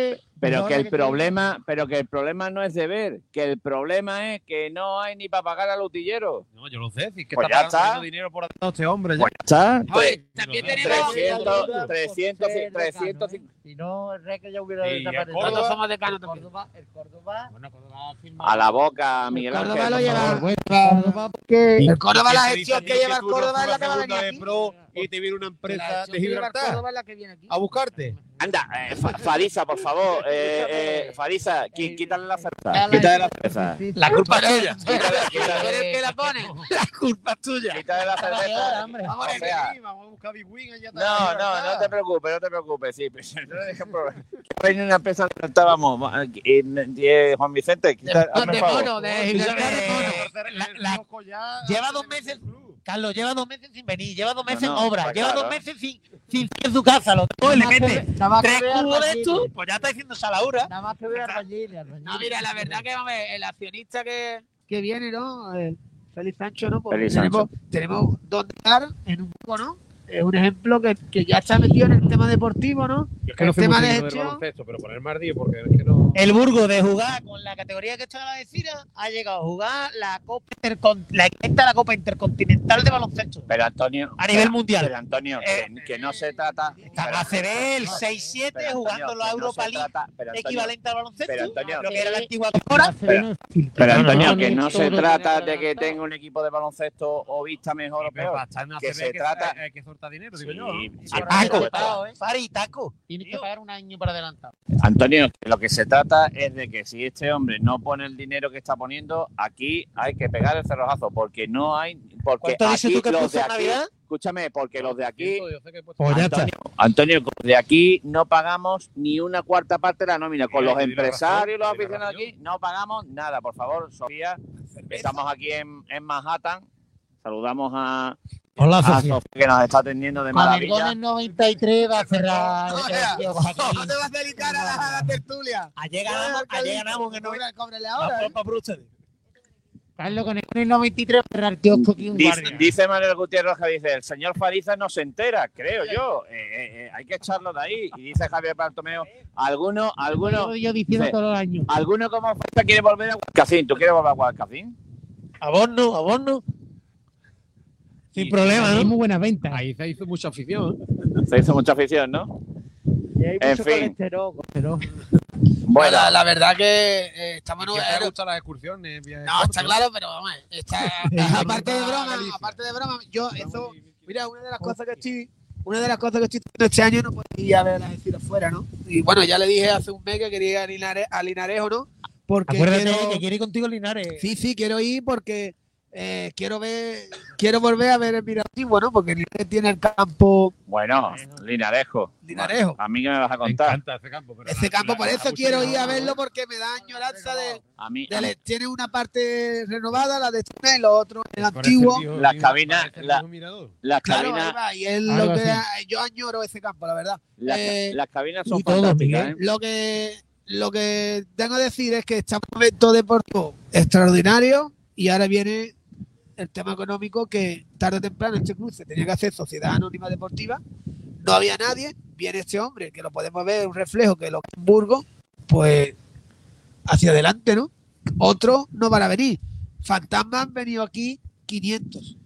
Pero no que lo el problema, pero que el problema no es de ver, que el problema es que no hay ni para pagar al utillero. No, yo lo sé. Si es que Pues está ya pagando está. dinero por este hombre. ya. Pues ya está. Oye, también Tres- tenemos. 300, Por 300, ser 300, decano, ¿eh? Si no, el recre ya hubiera. Córdoba- somos decanos El también. Córdoba, el Córdoba. Bueno, Córdoba ha firmado. A la boca, Miguel Córdoba Ángel. lo por lleva. Córdoba, porque El Córdoba, la ¿Quién te gestión que lleva el Córdoba es la que va a venir y te viene una empresa de Gibraltar a buscarte. Anda, eh, Fa- Fadisa, por favor. Eh, eh, Fadisa, qui- quítale la cerveza. la- Quítale la cerveza. La culpa es tuya. Quítale, ¿Tú eres el que la pone? La culpa es tuya. quítale la cerveza. Vamos a buscar Big Wing allá No, no, no te preocupes, no te preocupes. Sí, pues, no dejes problema. Viene una empresa de estábamos. Juan Vicente, hazme de mono, de Gibraltar lleva dos meses, Carlos, lleva dos meses sin venir, lleva dos meses No, no, en obra, lleva claro. dos meses sin, sin en su casa, lo tengo y le mete tres cubos de esto, pues ya está diciendo Salaura. Nada más que albañiles, albañiles. No, mira, la verdad que vamos, a el accionista que, que viene, ¿no? El Félix Sancho, ¿no? Pues Félix tenemos, tenemos donde dar en un poco, ¿no? Es un ejemplo que, que ya está metido en el tema deportivo, ¿no? Es que no El soy tema de gestión. baloncesto, pero poner más días porque es que no. El Burgo de jugar con la categoría que está la de Cira ha llegado a jugar la Copa Intercon- la la Copa Intercontinental de baloncesto Pero Antonio. a nivel pero- mundial. Pero Antonio, Eh, que, que no se trata. Está pero- en ACB el pero, 6-7 Antonio, jugando la no Europa se League trata- pero, Antonio, equivalente al baloncesto, pero, Antonio, lo que era la antigua filtra. Pero No, no, Antonio, no, que no no, se trata de que tenga un equipo de baloncesto o vista mejor o Pero peor. que se hay que, trata- hay que soltar dinero, digo Sí, yo. ¿no? sí, por por ahí Taco, supuesto. ¿eh? Fari y Taco. Tienes que pagar un año para adelantado. Antonio, lo que se trata es de que si este hombre no pone el dinero que está poniendo, aquí hay que pegar el cerrojazo, porque no hay. Porque ¿Cuánto dices aquí tú que los puso de aquí, Navidad? escúchame, porque los de aquí, Pues ya está. Antonio, de aquí no pagamos ni una cuarta parte de la nómina. Con los empresarios y los aficionados aquí no pagamos nada. Por favor, Sofía, estamos aquí en, en Manhattan. Saludamos a Hola, a Sofía. Que nos está atendiendo de Con el maravilla. gol del 93 va a cerrar el- el. ¿Cómo te vas a dedicar a la, a la tertulia? Ayer ganamos, ayer ganamos que no Cóbrale ahora. ¿eh? Carlos, con el gol del 93 va a cerrar el kiosco aquí un Dice, guardia. dice Manuel Gutiérrez que dice, el señor Fariza no se entera, creo yo. Eh, eh, eh, hay que echarlo de ahí. Y dice Javier Bartomeo, alguno, alguno, yo diciendo todos los años. alguno como Fariza quiere volver a Guadalcacín. ¿Tú quieres volver a Guadalcacín? Abono, abono. Sin problema, ¿no? muy buenas ventas. Ahí se hizo mucha afición. Se hizo mucha afición, ¿no? Y hay En mucho fin. colesterol, colesterol. Bueno, la, la verdad que eh, estamos ¿Qué no, te gustan las excursiones? no, está claro, pero vamos, está, aparte de broma, aparte de broma, yo eso, mira, una de las cosas que estoy, una de las cosas que estoy haciendo este año no podía ver las decir afuera, ¿no? Y bueno, ya le dije hace un mes que quería ir a, Linare- a Linarejo, ¿no? Porque Acuérdate quiero- que quiere ir contigo Linares. Sí, sí, quiero ir porque eh, quiero ver, quiero volver a ver el Mirativo, ¿no? Porque Linares tiene el campo bueno, Linarejo. Linarejo. A mí que me vas a Me contar. encanta ese campo. pero Ese campo, por la- eso la- quiero ir a verlo porque me da añoranza de, A mí, de tiene una parte renovada, la de China y lo otro el antiguo. Las cabinas, las Claro, cabinas, va, y es lo que yo añoro ese campo, la verdad. las, eh, las cabinas son fantásticas. ¿eh? Lo que lo que tengo que decir es que está un momento deportivo extraordinario y ahora viene el tema económico que tarde o temprano este club se tenía que hacer sociedad anónima deportiva. No había nadie, viene este hombre, que lo podemos ver, un reflejo que lo que en Burgos, pues hacia adelante, ¿no? Otros no van a venir. Fantasmas han venido aquí 500.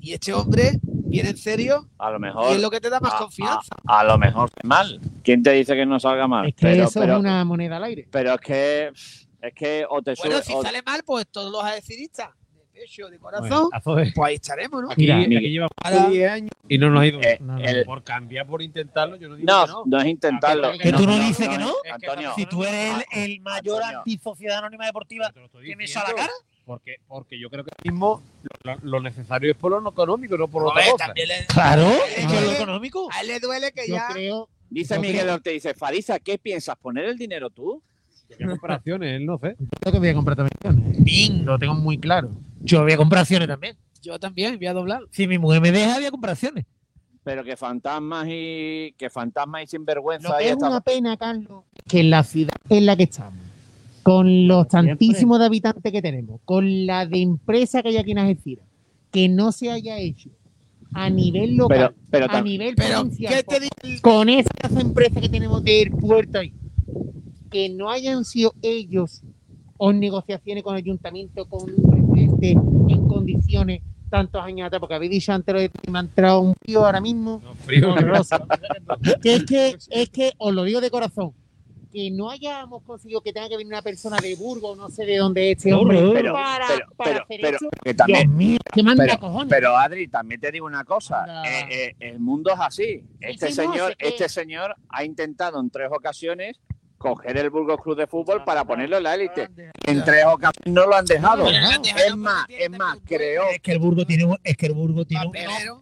Y este hombre viene en serio A lo y mejor, es lo que te da más a- confianza. a, a lo mejor mal. ¿Quién te dice que no salga mal? Es que pero, eso pero, es una moneda al aire. pero es que, es que o te Bueno, sube, si o- sale mal, pues todos los adeciristas de pecho, de Bueno, corazón, de- pues ahí estaremos, ¿no? Aquí, Mira, aquí Ahora- 10 años y no nos ha ido. eh, No, no. el- por cambiar, por intentarlo, yo no digo no, que no. no es intentarlo. Que tú no dices que no. Antonio, Si tú eres el, el mayor antisociedad anónima deportiva, lo ¿tienes diciendo, eso a la cara? Porque, porque yo creo que ahora mismo lo, lo necesario es por lo no económico, no por A otra cosa. le- Claro, es lo eh, económico. a él le duele que Yo ya. creo. Dice Yo Miguel Ortiz, dice, Farisa, ¿qué piensas? ¿Poner el dinero tú? ¿Qué comparaciones? Él no sé. Creo que voy a comprar también acciones. Bien, lo tengo muy claro. Yo voy a comprar acciones también. Yo también voy a doblar. Si mi mujer me deja, voy a comprar acciones. Pero que fantasmas y que fantasmas y sinvergüenza Lo que es una pena, Carlos, que en la ciudad en la que estamos, con los tantísimos de habitantes que tenemos, con la de empresa que hay aquí en Algeciras, que no se haya hecho a nivel local, Pero, pero a nivel Pero, provincial, ¿qué te dice? con esa empresa que tenemos del puerto ahí, que no hayan sido ellos o en negociaciones con el ayuntamiento, con presidente en condiciones tantos años atrás, porque habéis dicho antes lo de que me ha entrado un tío ahora mismo, No, frío. que es que, es que, os lo digo de corazón, que no hayamos conseguido que tenga que venir una persona de Burgos, no sé de dónde es este hombre, pero, para, pero, para pero, hacer pero, eso. que también, Dios mío, que manda pero- cojones. pero Adri, también te digo una cosa, eh, eh, el mundo es así. Este sí, señor, sé que- este señor ha intentado en tres ocasiones coger el Burgos Club de Fútbol para ponerlo en la élite. En tres ocasiones no lo han dejado. Es más, es más, un creó, es que el Burgos tiene un, es que el Burgos tiene un,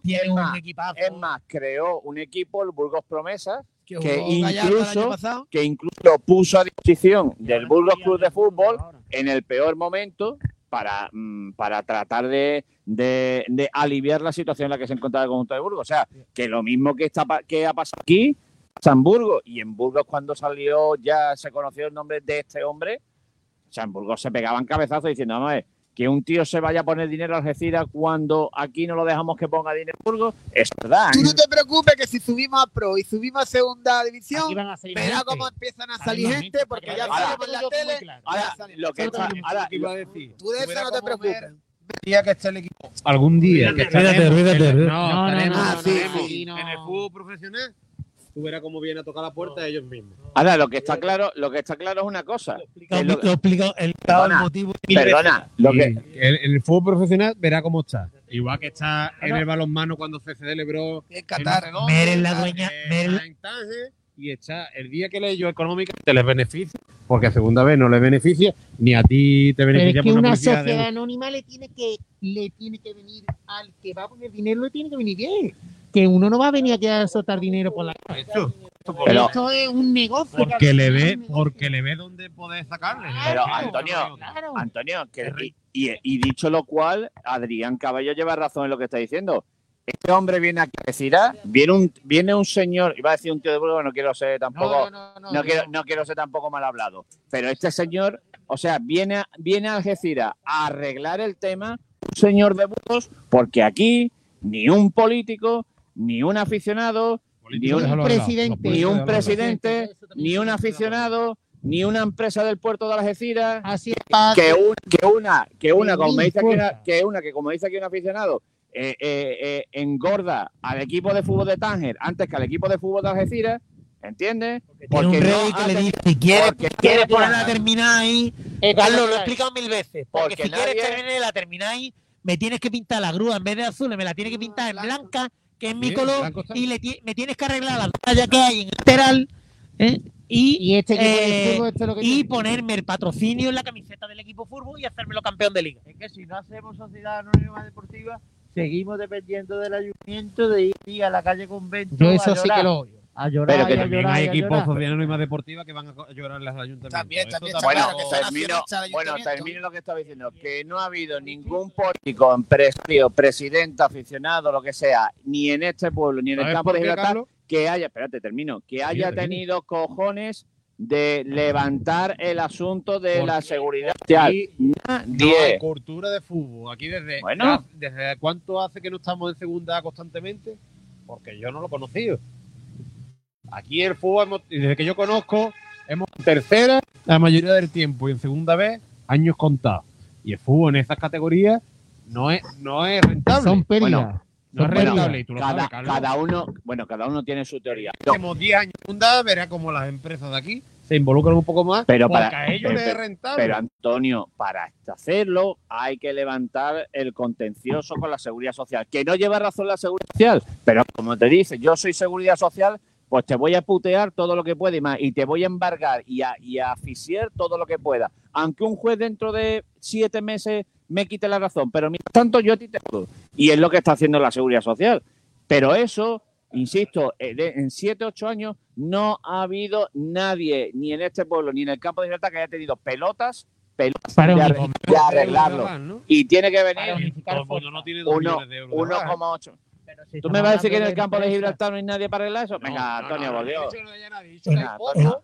tiene Es un más, equipazo. es más, creó un equipo, el Burgos Promesas, Que, que incluso- que incluso lo puso a disposición del Burgos Club de Fútbol en el peor momento para, mm, para tratar de, de- de aliviar la situación en la que se encontraba el conjunto de Burgos. O sea, que lo mismo que, está, pa- que ha pasado aquí, Burgos. Y en Burgos cuando salió ya se conoció el nombre de este hombre, o sea, en Burgos se pegaban cabezazos diciendo, vamos a ver, que un tío se vaya a poner dinero a Algeciras cuando aquí no lo dejamos que ponga dinero en Burgos, es verdad. Tú ¿eh? no te preocupes que si subimos a Pro y subimos a Segunda División, verá cómo empiezan a Ahora salir gente porque ya ahora- salimos en la tele. Ahora, ya salimos. lo que está, ahora, ¿Qué iba a decir? Tú de eso no te preocupes. día que esté el equipo. Algún día que estaremos. No, No, no, no, no. en el fútbol profesional. Tú verás cómo viene a tocar la puerta de ellos mismos. ahora, lo que está claro, lo que está claro es una cosa. Lo que he lo- explicado el, el Perdona, motivo. Perdona, lo que, el fútbol profesional verá cómo está. Igual que está en el balonmano cuando se celebró En Qatar. es la dueña, y está el día que leyó económica te les beneficia, porque a segunda vez no les beneficia, ni a ti te Pero es beneficia que por una publicidad de- sociedad anónima le tiene que le tiene que venir al que va a poner dinero, le tiene que venir bien. Que uno no va a venir aquí a soltar dinero por la calle. Pero- Esto es un negocio. porque le ve, porque le ve dónde poder sacarle. Pero, Antonio, Claro. Antonio, que, y, y- y dicho lo cual, Adrián Cabello lleva razón en lo que está diciendo. Este hombre viene aquí a decir, ah, viene un, viene un señor, iba a decir un tío de Burgos, no quiero ser tampoco, no, no, no quiero, no quiero ser tampoco mal hablado, pero este señor, o sea, viene, a- viene a Algeciras a arreglar el tema, un señor de Burgos, porque aquí ni un político, ni un aficionado, ni un, presidente. Ni un presidente, ni un aficionado, ni una empresa del puerto de Algeciras, Así es. que, un- que una, que una, como me dice aquí una, que una, que como dice aquí un aficionado, eh, eh, eh, engorda al equipo de fútbol de Tánger antes que al equipo de fútbol de Algeciras, ¿entiendes? Tiene un no rey que le dice, si quieres, porque quieres nadie- poner la terminal ahí, Eh, Carlos, lo he explicado mil veces, porque, Porque si quieres nadie- tener la terminal ahí, me tienes que pintar la grúa en vez de azul, me la tienes que pintar en blanca, que es mi color, y le ti- me tienes que arreglar la raya que hay en el lateral, ¿eh? y, Y este eh, fútbol, esto es lo que y tiene. ponerme el patrocinio en la camiseta del equipo fútbol y hacérmelo campeón de liga. Es que si no hacemos sociedad anónima deportiva, seguimos dependiendo del ayuntamiento de ir, a la calle convento Yo a eso sí llorar, que lo odio. A llorar, Pero que y a También llorar, hay y equipos llorar. sociedad anónima deportiva que van a llorar en las ayuntamientos. También, también está tampoco- Bueno, claro que termino, bueno, termino lo que estaba diciendo, que no ha habido ningún político, empresario, presidente, aficionado, lo que sea, ni en este pueblo, ni en el ¿Sabes campo de Gibraltar, que haya, espérate, termino, que haya tenido cojones de levantar el asunto de Porque- la seguridad social. aquí No hay Nadie. cultura de fútbol. Aquí desde, Bueno. desde cuánto hace que no estamos en segunda constantemente, porque yo no lo he conocido. Aquí el fútbol, hemos- desde que yo conozco, hemos en tercera la mayoría del tiempo y en segunda vez años contados. Y el fútbol en esas categorías no es, no es rentable. Son pérdidas. Bueno, no es bueno, rentable. y tú lo cada, sabes, Carlos. cada uno, bueno, cada uno tiene su teoría. Tenemos 10 años segunda, verá como las empresas de aquí se involucran un poco más. Pero para- a ellos pero- les es rentable. Pero Antonio, para hacerlo hay que levantar el contencioso con la seguridad social. Que no lleva razón la seguridad social, pero como te dice, yo soy seguridad social, pues te voy a putear todo lo que pueda y más, y te voy a embargar y a, y a asfixiar todo lo que pueda. Aunque un juez dentro de siete meses me quite la razón, pero mientras tanto yo a ti te puedo. Y es lo que está haciendo la seguridad social. Pero eso, insisto, eh, en siete, ocho años no ha habido nadie, ni en este pueblo, ni en el campo de libertad, que haya tenido pelotas, pelotas Para de, arreglarlo. Y tiene que Para venir unificar Todo el mundo no tiene dos uno- millones de euros. de baja. 1,8. Pero si ¿Tú me vas a decir que en el campo de Gibraltar no hay nadie para arreglar eso? No, Venga, no, Antonio, por Dios.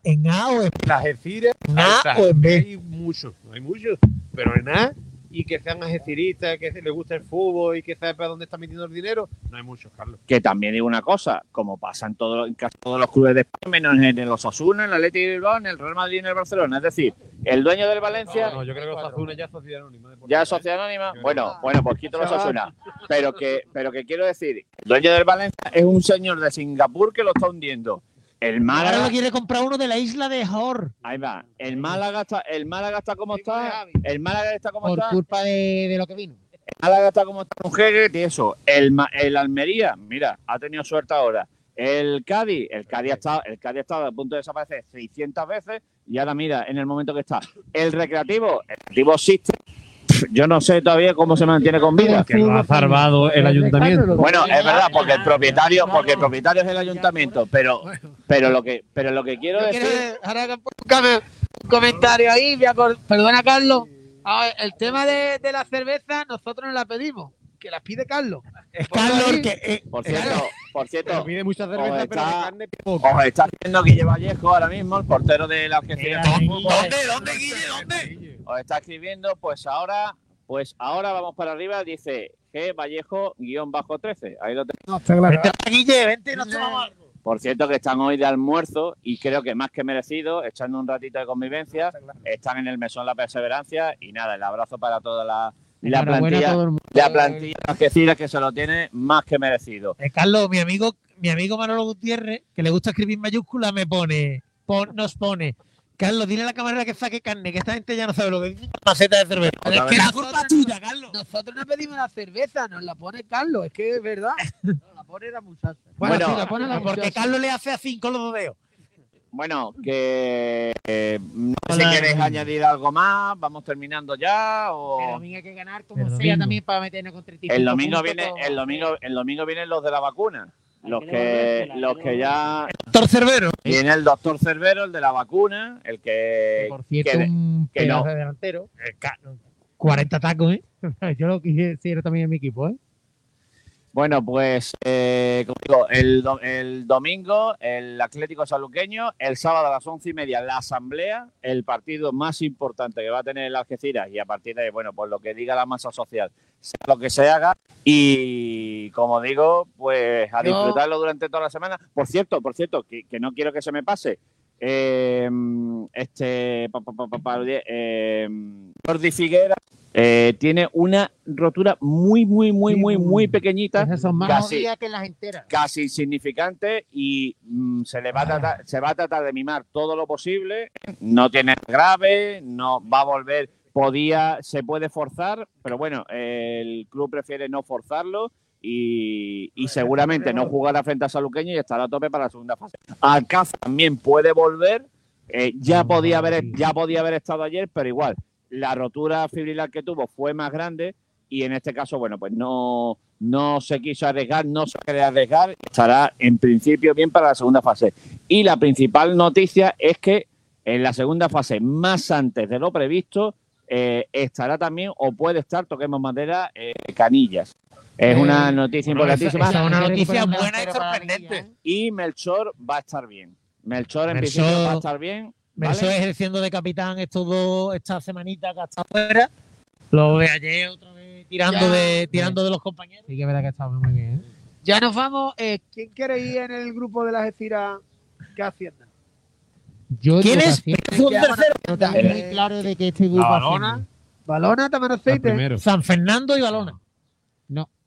En A o en Las Algeciras, En A o en B. hay muchos, hay muchos, pero en A y que sean algeciristas, que les guste el fútbol y que sepa dónde está metiendo el dinero, no hay muchos, Carlos. Que también digo una cosa, como pasa en, todo, en casi todos los clubes de España, menos en el Osasuna, en el Atlético de Bilbao, en el Real Madrid y en el Barcelona. Es decir, el dueño del Valencia No, no, yo creo que Osasuna ya es sociedad anónima. deportiva, ya ¿eh? es sociedad anónima. Bueno, bueno, pues quito los Osasuna. Pero que, pero que quiero decir, el dueño del Valencia es un señor de Singapur que lo está hundiendo. El Ahora Málaga, lo quiere comprar uno de la isla de Jor. ahí va. El Málaga está, el Málaga está como está. El Málaga está como Por está. culpa de, de lo que vino. Málaga está como está un jeque y eso. El, Ma- el Almería, mira, ha tenido suerte ahora. El Cádiz, el Cádiz ha estado, el Cádiz ha estado a punto de desaparecer 600 veces y ahora mira en el momento que está. El Recreativo, el Recreativo existe. Yo no sé todavía cómo se mantiene con vida. Que lo ha salvado el ayuntamiento. Bueno, es verdad, porque el propietario, porque el propietario es el ayuntamiento, pero, pero lo que, pero lo que quiero decir, quiero- ahora que ponga un comentario ahí, voy a cor- perdona Carlos. A ver, el tema de, de la cerveza, nosotros no la pedimos, que la pide Carlos. Es Carlos ahí. que eh, por cierto, por Pero cierto, pide mucha Os cerveza, pero de está- carne poco. os está haciendo Guille Vallejo ahora mismo, el portero de la Algeciras. ¿Dónde? ¿Dónde, Guille? ¿Dónde? Os está escribiendo, pues ahora, pues ahora vamos para arriba, dice G Vallejo guion bajo 13. Ahí lo tenéis. No, está claro. vente para Guille, vente, nos tomamos algo. Por cierto que están hoy de almuerzo y creo que más que merecido, echando un ratito de convivencia, están en el mesón La Perseverancia y nada, el abrazo para toda la, la plantilla, la plantilla Algeciras que se lo tiene más que merecido. Eh, Carlos, mi amigo, mi amigo Manolo Gutiérrez, que le gusta escribir mayúsculas, me pone, pon- nos pone. Carlos, dile a la camarera que saque carne, que esta gente ya no sabe lo que dice una maceta de cerveza. Otra es que la culpa es tuya, Carlos. Nosotros no pedimos la cerveza, nos la pone Carlos, es que es verdad. La pone la muchacha. Bueno, Bueno, sí, la pone la Porque muchacha. Carlos le hace así con los dedos. Bueno, que eh, no sé si queréis añadir algo más, vamos terminando ya El o domingo hay que ganar como El sea domingo. también para meternos con 35 el domingo puntos viene el domingo el domingo vienen los de la vacuna, los que los que ya Doctor Cervero. viene el doctor Cervero, el de la vacuna, el que, que por cierto, que- un que no. de delantero. Eh, Ca- 40 tacos, ¿eh? Yo lo quise decir también en mi equipo, ¿eh? Bueno, pues eh, como digo, el, do- el domingo el Atlético Saluqueño, el sábado a las once y media la asamblea, el partido más importante que va a tener el Algeciras y a partir de, bueno, pues lo que diga la masa social, sea lo que se haga y como digo, pues a disfrutarlo durante toda la semana. Por cierto, por cierto, que, que no quiero que se me pase. eh, este pa, pa, pa, eh, Jordi Figuera eh, tiene una rotura muy, muy, muy, muy, muy pequeñita, son más Casi. que las enteras. casi insignificante y mm, se le va a tratar, se va a tratar de mimar todo lo posible. No tiene grave, no va a volver, podía, se puede forzar, pero bueno, el club prefiere no forzarlo. Y, y seguramente no jugará frente a Saluqueño y estará a tope para la segunda fase. Alcázar también puede volver, eh, ya podía haber ya podía haber estado ayer, pero igual la rotura fibrilar que tuvo fue más grande y en este caso, bueno, pues no, no se quiso arriesgar, no se quiere arriesgar, estará en principio bien para la segunda fase. Y la principal noticia es que en la segunda fase, más antes de lo previsto, eh, estará también o puede estar, toquemos madera, eh, Canillas. Es una noticia Bueno, importantísima. esa es una noticia buena y sorprendente. ¿eh? Y Melchor va a estar bien. Melchor en Melchor- principio va a estar bien. Me ¿vale? estoy ejerciendo de capitán estos dos, esta semanita que ha estado fuera. Lo de ayer otra vez tirando, Ya. de, tirando de los compañeros. Sí que verdad que está muy bien. ¿eh? Ya nos vamos. Eh, ¿Quién quiere ir en el grupo de las Estiras que hacienda? Yo ¿Quién que es? Es un Ya, tercero. no tengo Eh, muy claro de que este grupo. Balona, Balona, Tamar Aceite. San Fernando y Balona.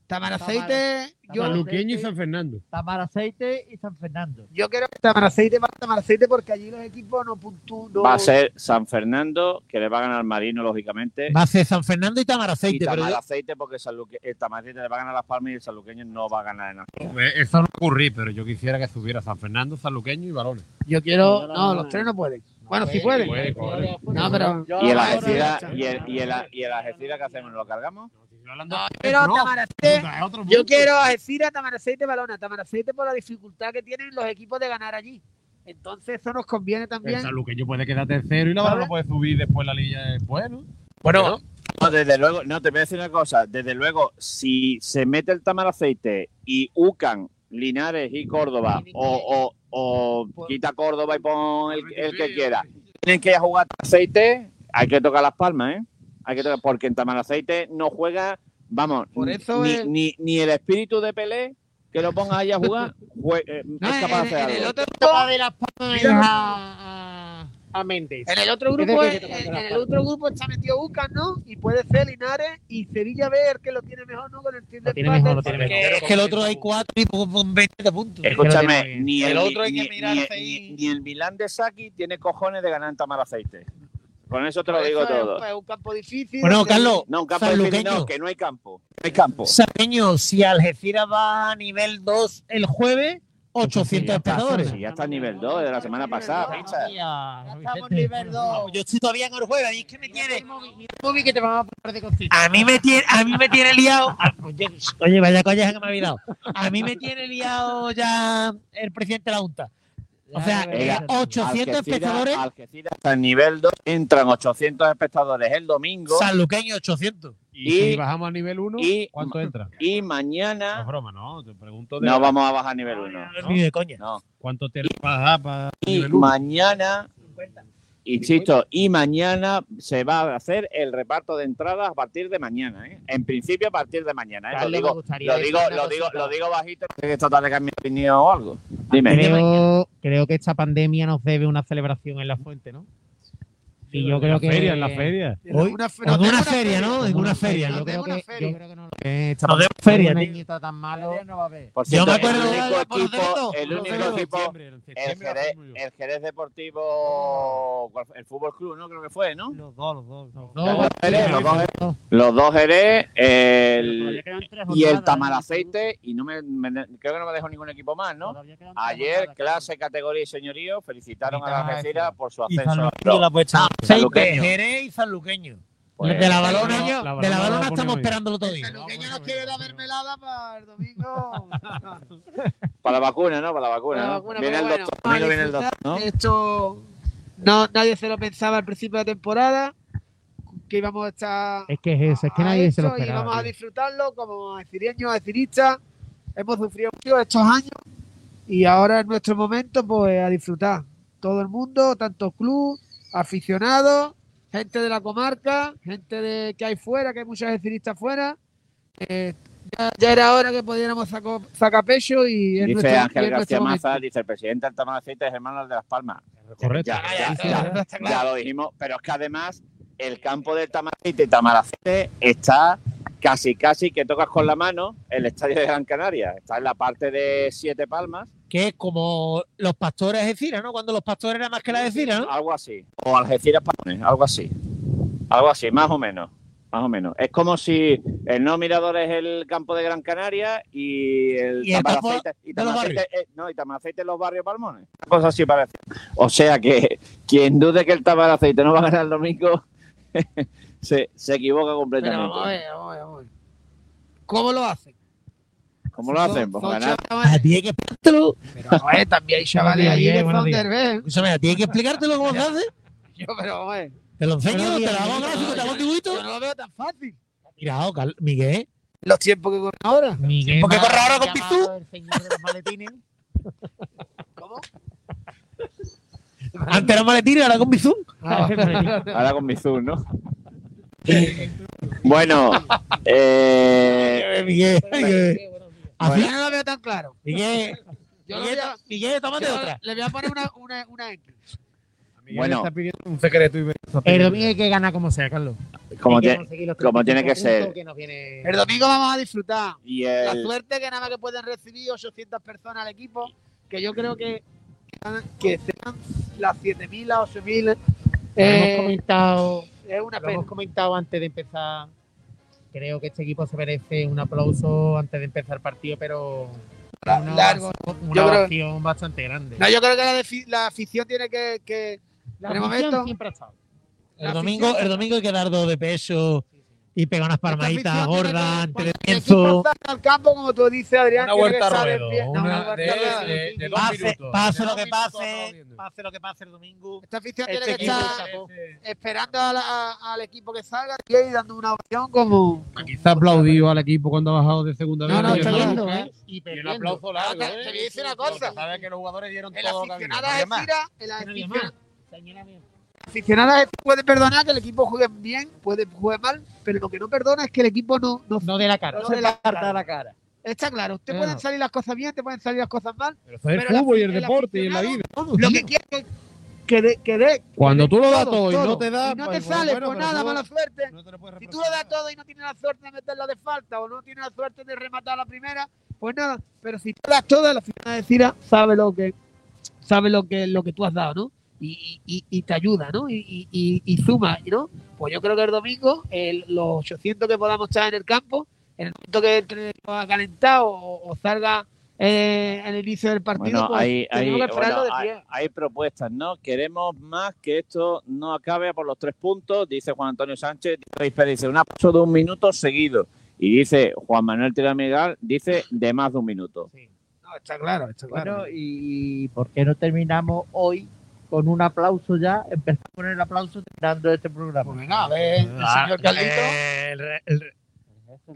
Tamar Aceite. Yo, y San Fernando. Tamar Aceite y San Fernando. yo quiero que Tamar Aceite va a Tamar Aceite porque allí los equipos no puntúan. no- Va a ser San Fernando, que le va a ganar Marino, lógicamente. Va a ser San Fernando y Tamar y Aceite. Pero Tamar yo- Aceite, porque Sanluque- el Tamar Aceite le va a ganar Las Palmas y el Sanluqueño no va a ganar nada. Eh, Eso no ocurrí, pero yo quisiera que subiera San Fernando, San Luqueño y Balona. Yo quiero. No, los tres no pueden. Bueno, sí pueden. Puede, puede. No, pero. Y el Algeciras, y el, y el, y el Algeciras, ¿qué hacemos? ¿Lo cargamos? No, quiero Tamar Aceite. Yo quiero decir a Tamar Aceite Balona. Tamar Aceite por la dificultad que tienen los equipos de ganar allí. Entonces, eso nos conviene El también. San Luqueño puede quedar tercero y la Balona puede subir después la liga después, ¿no? Bueno, no, desde luego, no, te voy a decir una cosa. Desde luego, si se mete el Tamar Aceite y Ucan, Linares y Córdoba, o, o, o quita Córdoba y pon el, el que quiera, tienen que ir a jugar Aceite, hay que tocar las palmas, ¿eh? Hay que tocar, porque en Tamar Aceite no juega, vamos, Por eso ni, es- ni, ni el espíritu de Pelé que lo ponga ahí a jugar, jue- eh, No, es en, capaz de hacer en el algo. otro grupo, de las a, a, a Méndez. en el otro grupo, en, en el otro está metido Ucas, ¿no? Y puede ser Linares y Sevilla ver que lo tiene mejor, ¿no? Con el tiempo Lo tiene mejor, lo tiene porque- mejor. Es que el otro hay cuatro y con con 20 puntos. Escúchame, ni el, El otro hay ni, que mirar ni- ahí. ni- ni el Milán de Saki tiene cojones de ganar en Tamar Aceite. Con eso te lo digo eso todo. Es un campo difícil. Bueno, Carlos, No, un campo difícil, no, que no hay campo. No hay campo. Sapeño, si Algeciras va a nivel 2 el jueves, 800 espectadores. Sí, ya está en nivel 2 de la semana pasada. Ya estamos en nivel 2. Yo estoy todavía en el jueves, y es que me tiene. Móvil que te vamos a poner de cosita. A mí me tiene, a mí me tiene liado. Ah, Oye, oye, vaya colleja que me ha olvidado. A mí me tiene liado ya el presidente de la Junta. O sea, Eh, 800 Algeciras- espectadores, Algeciras está en nivel 2, entran 800 espectadores el domingo Sanluqueño 800. Y, Y- si bajamos a nivel 1, y- ¿cuánto entra? y No es mañana broma, no. Te pregunto de no vamos a bajar a nivel 1. Ni de coña. No. cuánto te baja para Y nivel 1. mañana, insisto, y mañana se va a hacer el reparto de entradas a partir de mañana. ¿eh? En principio a partir de mañana. ¿eh? Lo digo, lo digo, lo digo, lo digo bajito, porque esta tarde cambia mi opinión o algo. Dime. Creo, creo que esta pandemia nos debe una celebración en la fuente, ¿no? Y yo creo en que. la feria, en la feria. Hoy, Una fe- una feria, ¿no? En una feria. Nos Yo creo una que, feria. yo creo que no demos pandemia feria, un tío. añito tan malo. no va a haber. Por Yo cierto, me acuerdo el de único los equipo, el único equipo, el Jerez, yo. el Jerez Deportivo, el Fútbol Club, ¿no? Creo que fue, ¿no? Los dos, los dos. Los Los dos Jerez, los dos Jerez, los dos Jerez, el, y el ¿eh? Aceite, y no me, me- creo que no me dejó ningún equipo más, ¿no? Ayer, clase, categoría y señorío, felicitaron a la Algeciras por su Y ascenso. Sanluqueño la. Jerez y Sanluqueño. Pues, de la balona, la de balona la la balona estamos ya. esperándolo todo día. Sanluqueño nos quiere dar mermelada para el domingo. Para la vacuna, ¿no? Para la vacuna. Para la ¿no? viene el bueno, doctor, viene el. ¿no? Esto no, nadie se lo pensaba al principio de temporada que íbamos a estar Es que es eso, es que nadie se lo esto y esperaba. vamos a disfrutarlo como alciriños, alciristas hemos sufrido mucho estos años y ahora es nuestro momento pues a disfrutar. Todo el mundo, tanto club, aficionados, gente de la comarca, gente de que hay fuera, que hay muchos escilistas fuera. Eh, ya, ya era hora que pudiéramos saco- sacar pecho y Dice nuestro, Ángel García. Maza, dice el presidente del Tamaraceite es hermano de Las Palmas. Correcto. Ya, ya, sí, ya, ya está claro. ya lo dijimos, pero es que además el campo del Tamaraceite y Tamaraceite está casi casi que tocas con la mano el estadio de Gran Canaria. Está en la parte de Siete Palmas, Que es como los pastores de Cira, ¿no? Cuando los pastores eran más que la de Cira, ¿no? algo así. O Algeciras Palones, algo así. Algo así, más o menos. Más o menos. Es como si el no mirador es el campo de Gran Canaria y el Y el campo Tamaraceite, y de los Tamaraceite- eh, no, y Tamaraceite en los barrios Palmones. Una cosa así parece. O sea que quien dude que el Tamaraceite no va a ganar el domingo se, se equivoca Pero completamente. ver, vamos a ver. ¿Cómo lo hacen? ¿Cómo lo hacen? Pues Son ganar. chavales- A ti hay que explicártelo. Pero a ver, también hay chavales Buenos ahí días, de buenos días. Thunderbird. Escúchame, a ti hay que explicártelo cómo se hace. Yo, pero ver. Te lo enseño, te lo hago gráfico, te hago un dibujito. Yo no lo veo tan fácil. Mira, Miguel. Los tiempos que corren ahora. Miguel. ¿Por qué corre ahora con Pizú? El señor de los maletines. ¿Cómo? Antes era maletines, ahora con Bizum. Ah, Ahora con Mizun, ¿no? bueno, eh, Miguel. Miguel. Así- yo no lo veo tan claro. Miguel. Yo Miguel, a- Miguel, otra. le voy a poner una, una, una X. Bueno. está pidiendo un secreto y El domingo hay que ganar como sea, Carlos. como, que tiene- como tiene que 35 puntos ser. que viene- El domingo vamos a disfrutar. y La suerte que nada más que pueden recibir 800 personas al equipo, que yo creo que que sean las 7.000, las 8.000. Lo eh, hemos comentado, es una lo pena. hemos comentado antes de empezar. Creo que este equipo se merece un aplauso antes de empezar el partido, pero La- una, largo. una creo- bastante grande. No, yo creo que la, defi- la afición tiene que, que La el afición momento- siempre ha estado. La domingo, afición- el domingo hay que dar dos de peso y pegar unas palmaditas gordas antes de cuando el equipo lienzo. salga al campo, como tú dices, Adrián, Una saber ruedo, bien- no, una huerta de, ruedo. de, de dos Pase, minutos. pase lo que pase, pase lo que pase el domingo. Esta afición Este tiene que estar esperando a la- a- al equipo que salga y dando una opción como. Quizá aplaudido al equipo cuando ha bajado de segunda No, vez. no, Y está el- viendo, ¿eh? Y Y un perdiendo. aplauso largo, Ahora, ¿eh? te voy a decir una cosa. Porque sabes que los jugadores dieron El todo lo que había. aficionado no el aficionado- de Cira puede perdonar que el equipo juegue bien, puede juegue mal, pero lo que no perdona es que el equipo no, no, No de la cara. no de la Parta la cara. Está claro, te No. pueden salir las cosas bien, te pueden salir las cosas mal. Pero eso es el Pero el fútbol y el el deporte y la vida. todo, Lo tío. que quiere que, que dé. Que dé Cuando tú lo das todo, todo y no te da, Y no pues, te sale, bueno, pues pero nada, tú- mala suerte. no te Si tú lo das todo y no tienes la suerte de meterla de falta o no tienes la suerte de rematar la primera, pues nada. Pero si tú das todo, la final de Cira sabe lo que sabe lo que lo que tú has dado, ¿no? Y, y, y te ayuda, ¿no? Y, y, y- y suma, ¿no? Pues yo creo que el domingo, el- los 800 que podamos estar en el campo, en el momento que entre ha calentado o, o salga eh, en el inicio del partido, Bueno, pues hay, hay, tenemos que esperarlo bueno, de hay, pie. hay propuestas, ¿no? Queremos más que esto no acabe por los tres puntos, dice Juan Antonio Sánchez. Dice, dice un aplauso de un minuto seguido. Y dice Juan Manuel Tiramigal, dice de más de un minuto. No, está claro, está claro. Bueno, y ¿por qué no terminamos hoy con un aplauso ya? Empezamos con el aplauso terminando este programa. Pues venga, a ver, el señor Carlito. eh,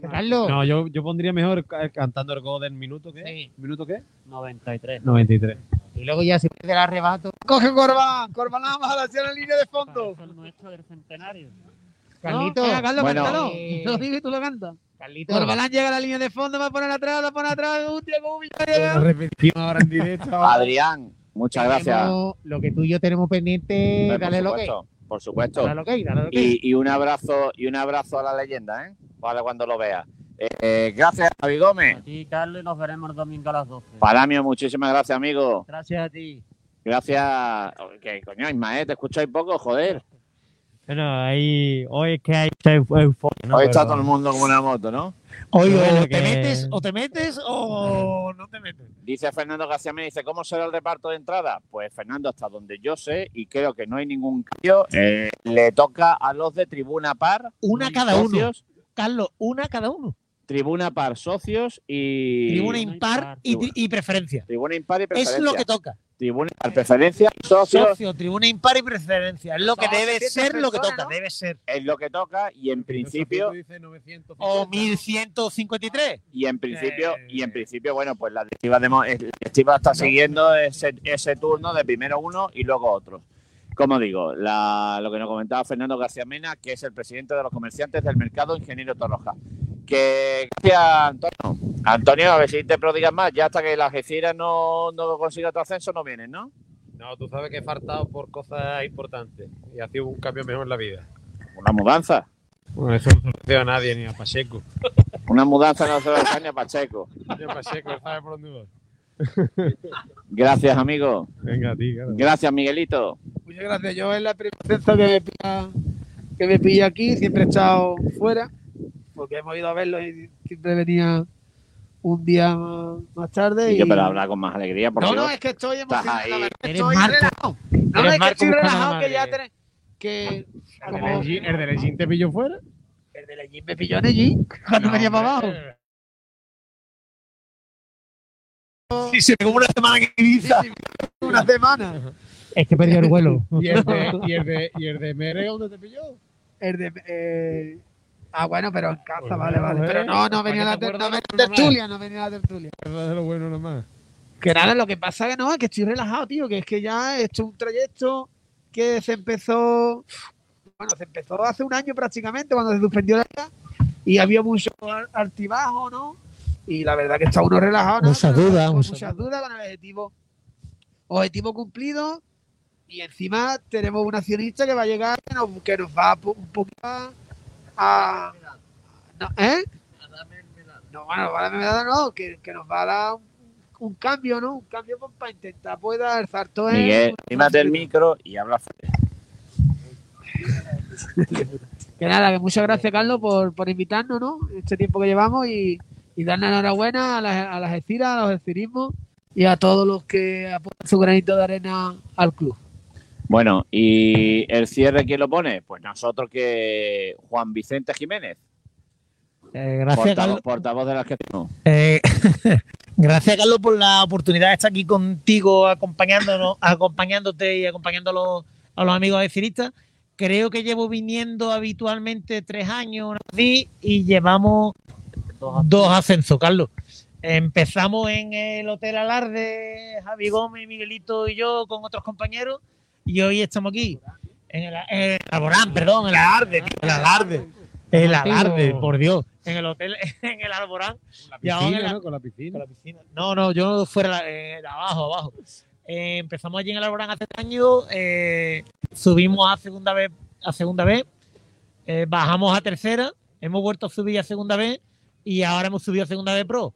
Carlos. No, yo, yo pondría mejor ca- cantando el gol del minuto, ¿qué? Sí. ¿Minuto qué? 93. 93. Y luego ya se pierde el arrebato. Coge Corban, Corban nada más a la la línea de fondo. Nuestro del centenario. Carlito. Venga, Carlos, Bueno. cántalo. Eh, Lo digo y tú lo cantas. Carlito. Corbalán llega a la línea de fondo, va a poner atrás, va a poner atrás, Lo llega. repetimos ahora en directo. Adrián, muchas gracias. Lo que tú y yo tenemos pendiente, dale lo por que. supuesto, por supuesto. Dale lo que, dale lo que. Y, y un abrazo y un abrazo a la leyenda, ¿eh? Para cuando lo vea. Eh, gracias, Javi Gómez. A ti, Carlos, y nos veremos el domingo a las 12. Palamio, muchísimas gracias, amigo. Gracias a ti. Gracias. Que coño, Ismael, te escucháis poco, joder. Bueno, ahí, hoy es que hay euforia, ¿no? Hoy está Pero- todo el mundo como una moto, ¿no? Oye, Bueno, o te que- metes, o te metes o no te metes. Dice Fernando García, me dice, ¿cómo será el reparto de entrada? Pues Fernando, hasta donde yo sé, y creo que no hay ningún cambio, eh, le toca a los de tribuna par. Una cada uno. Carlos, una cada uno. Tribuna par socios y. Tribuna impar y, preferencia. Tribuna impar y preferencia. Es lo que toca. Tribuna impar, preferencia, socios. Socio, tribuna impar y preferencia. Es lo que debe 700 ser lo que toca. ¿no? Debe ser. Es lo que toca y en principio. Dice 950. O 1153. Y en principio, Eh. y en principio, bueno, pues la directiva, de, Mo- la directiva está siguiendo ese, ese turno de primero uno y luego otro. Como digo, la- lo que nos comentaba Fernando García Mena, que es el presidente de los comerciantes del mercado, ingeniero Torroja. Que gracias, Antonio. Antonio, a ver si te prodigas más. Ya hasta que la Algeciras no, no consiga otro ascenso, no vienen, ¿no? No, tú sabes que he faltado por cosas importantes y ha sido un cambio mejor en la vida. Una mudanza. Bueno, eso no se lo a nadie, ni a Pacheco. Una mudanza no se lo ni a Pacheco. Ni a Pacheco, él sabe por dónde. Gracias, amigo. Venga, a ti, claro. Gracias, Miguelito. Muchas gracias. Yo es la primera que me pilla, que me pilla aquí. Siempre he estado fuera porque hemos ido a verlo y siempre venía un día más, más tarde. Y Y... yo, pero habla con más alegría, por no, Dios. no, es que estoy emocionado. Eres estoy Marco. relajado. No, no, Eres es que estoy relajado la que ya tenés que ¿El como- Gin- ¿El te pilló fuera? el de la Jeep me pilló en el Jeep cuando No, venía para abajo. Y se pegó una semana en Ibiza. Una semana. Es que perdió el vuelo. ¿Y el de, y el de, y el de Mere dónde te pilló? El de, eh, ah, bueno, pero en casa, Pues vale, vale. eh. Pero no, no ¿Para venía la, te no venía la tertulia, no venía la tertulia. Es de lo bueno nomás. Que nada, lo que pasa que no, es que estoy relajado, tío, que es que ya he hecho un trayecto que se empezó, bueno, se empezó hace un año prácticamente, cuando se suspendió la liga, y había mucho al- altibajo, ¿no? Y la verdad que está uno relajado, ¿no? Muchas dudas, muchas dudas con el objetivo, objetivo cumplido, y encima tenemos un accionista que va a llegar, que nos, que nos va un poquito a... a- no, ¿Eh? No, bueno, medalla no, que, que nos va a dar un, un cambio, ¿no? Un cambio pues, para intentar poder alzar todo el- Miguel, dímate el micro y habla fuerte. Que nada, que muchas gracias, Carlos, por, por invitarnos, ¿no? Este tiempo que llevamos y, y darle enhorabuena a las, a las estiras, a los estirismos y a todos los que aportan su granito de arena al club. Bueno, ¿y el cierre quién lo pone? Pues nosotros que Juan Vicente Jiménez, Eh, gracias, portavoz, Carlos. portavoz de la gestión. Eh, gracias, Carlos, por la oportunidad de estar aquí contigo, acompañándonos, acompañándote y acompañando a los, a los amigos de Creo que llevo viniendo habitualmente tres años así, y llevamos dos ascensos, Carlos. Empezamos en el Hotel Alarde, Javi Gómez, Miguelito y yo, con otros compañeros, y hoy estamos aquí, en el, en el Alborán, perdón, el Alarde, tío, el Alarde. El Alarde, por Dios. En el hotel, en el Alborán. La Y ahora piscina, la- ¿no? Con la piscina. con la piscina. No, no, yo fuera la- eh, abajo, abajo. Eh, empezamos allí en el Alborán hace años, eh, subimos a segunda vez, a segunda vez, eh, bajamos a tercera, hemos vuelto a subir a segunda vez y ahora hemos subido a segunda vez pro.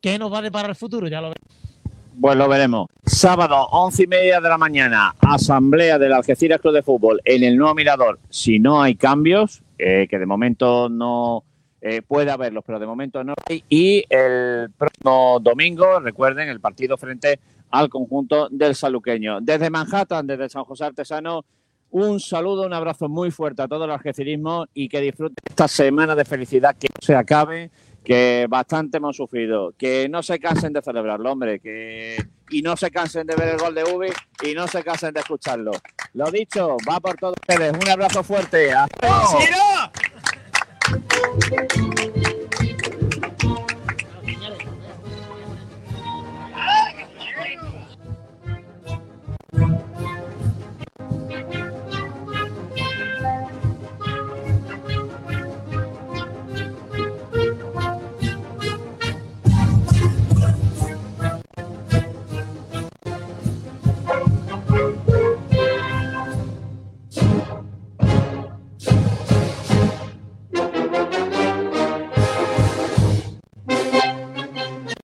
¿Qué nos va a deparar el futuro? Ya lo veremos. Pues lo veremos. Sábado, once y media de la mañana, asamblea del Algeciras Club de Fútbol en el nuevo Mirador. Si no hay cambios, eh, que de momento no eh, puede haberlos, pero de momento no hay. Y el próximo domingo, recuerden, el partido frente al conjunto del saluqueño. Desde Manhattan, desde San José Artesano, un saludo, un abrazo muy fuerte a todo el algecirismo y que disfruten esta semana de felicidad que se acabe que bastante hemos sufrido, que no se cansen de celebrarlo, hombre, que y no se cansen de ver el gol de Ubi y no se cansen de escucharlo. Lo dicho, va por todos ustedes. Un abrazo fuerte. ¡Hasta luego!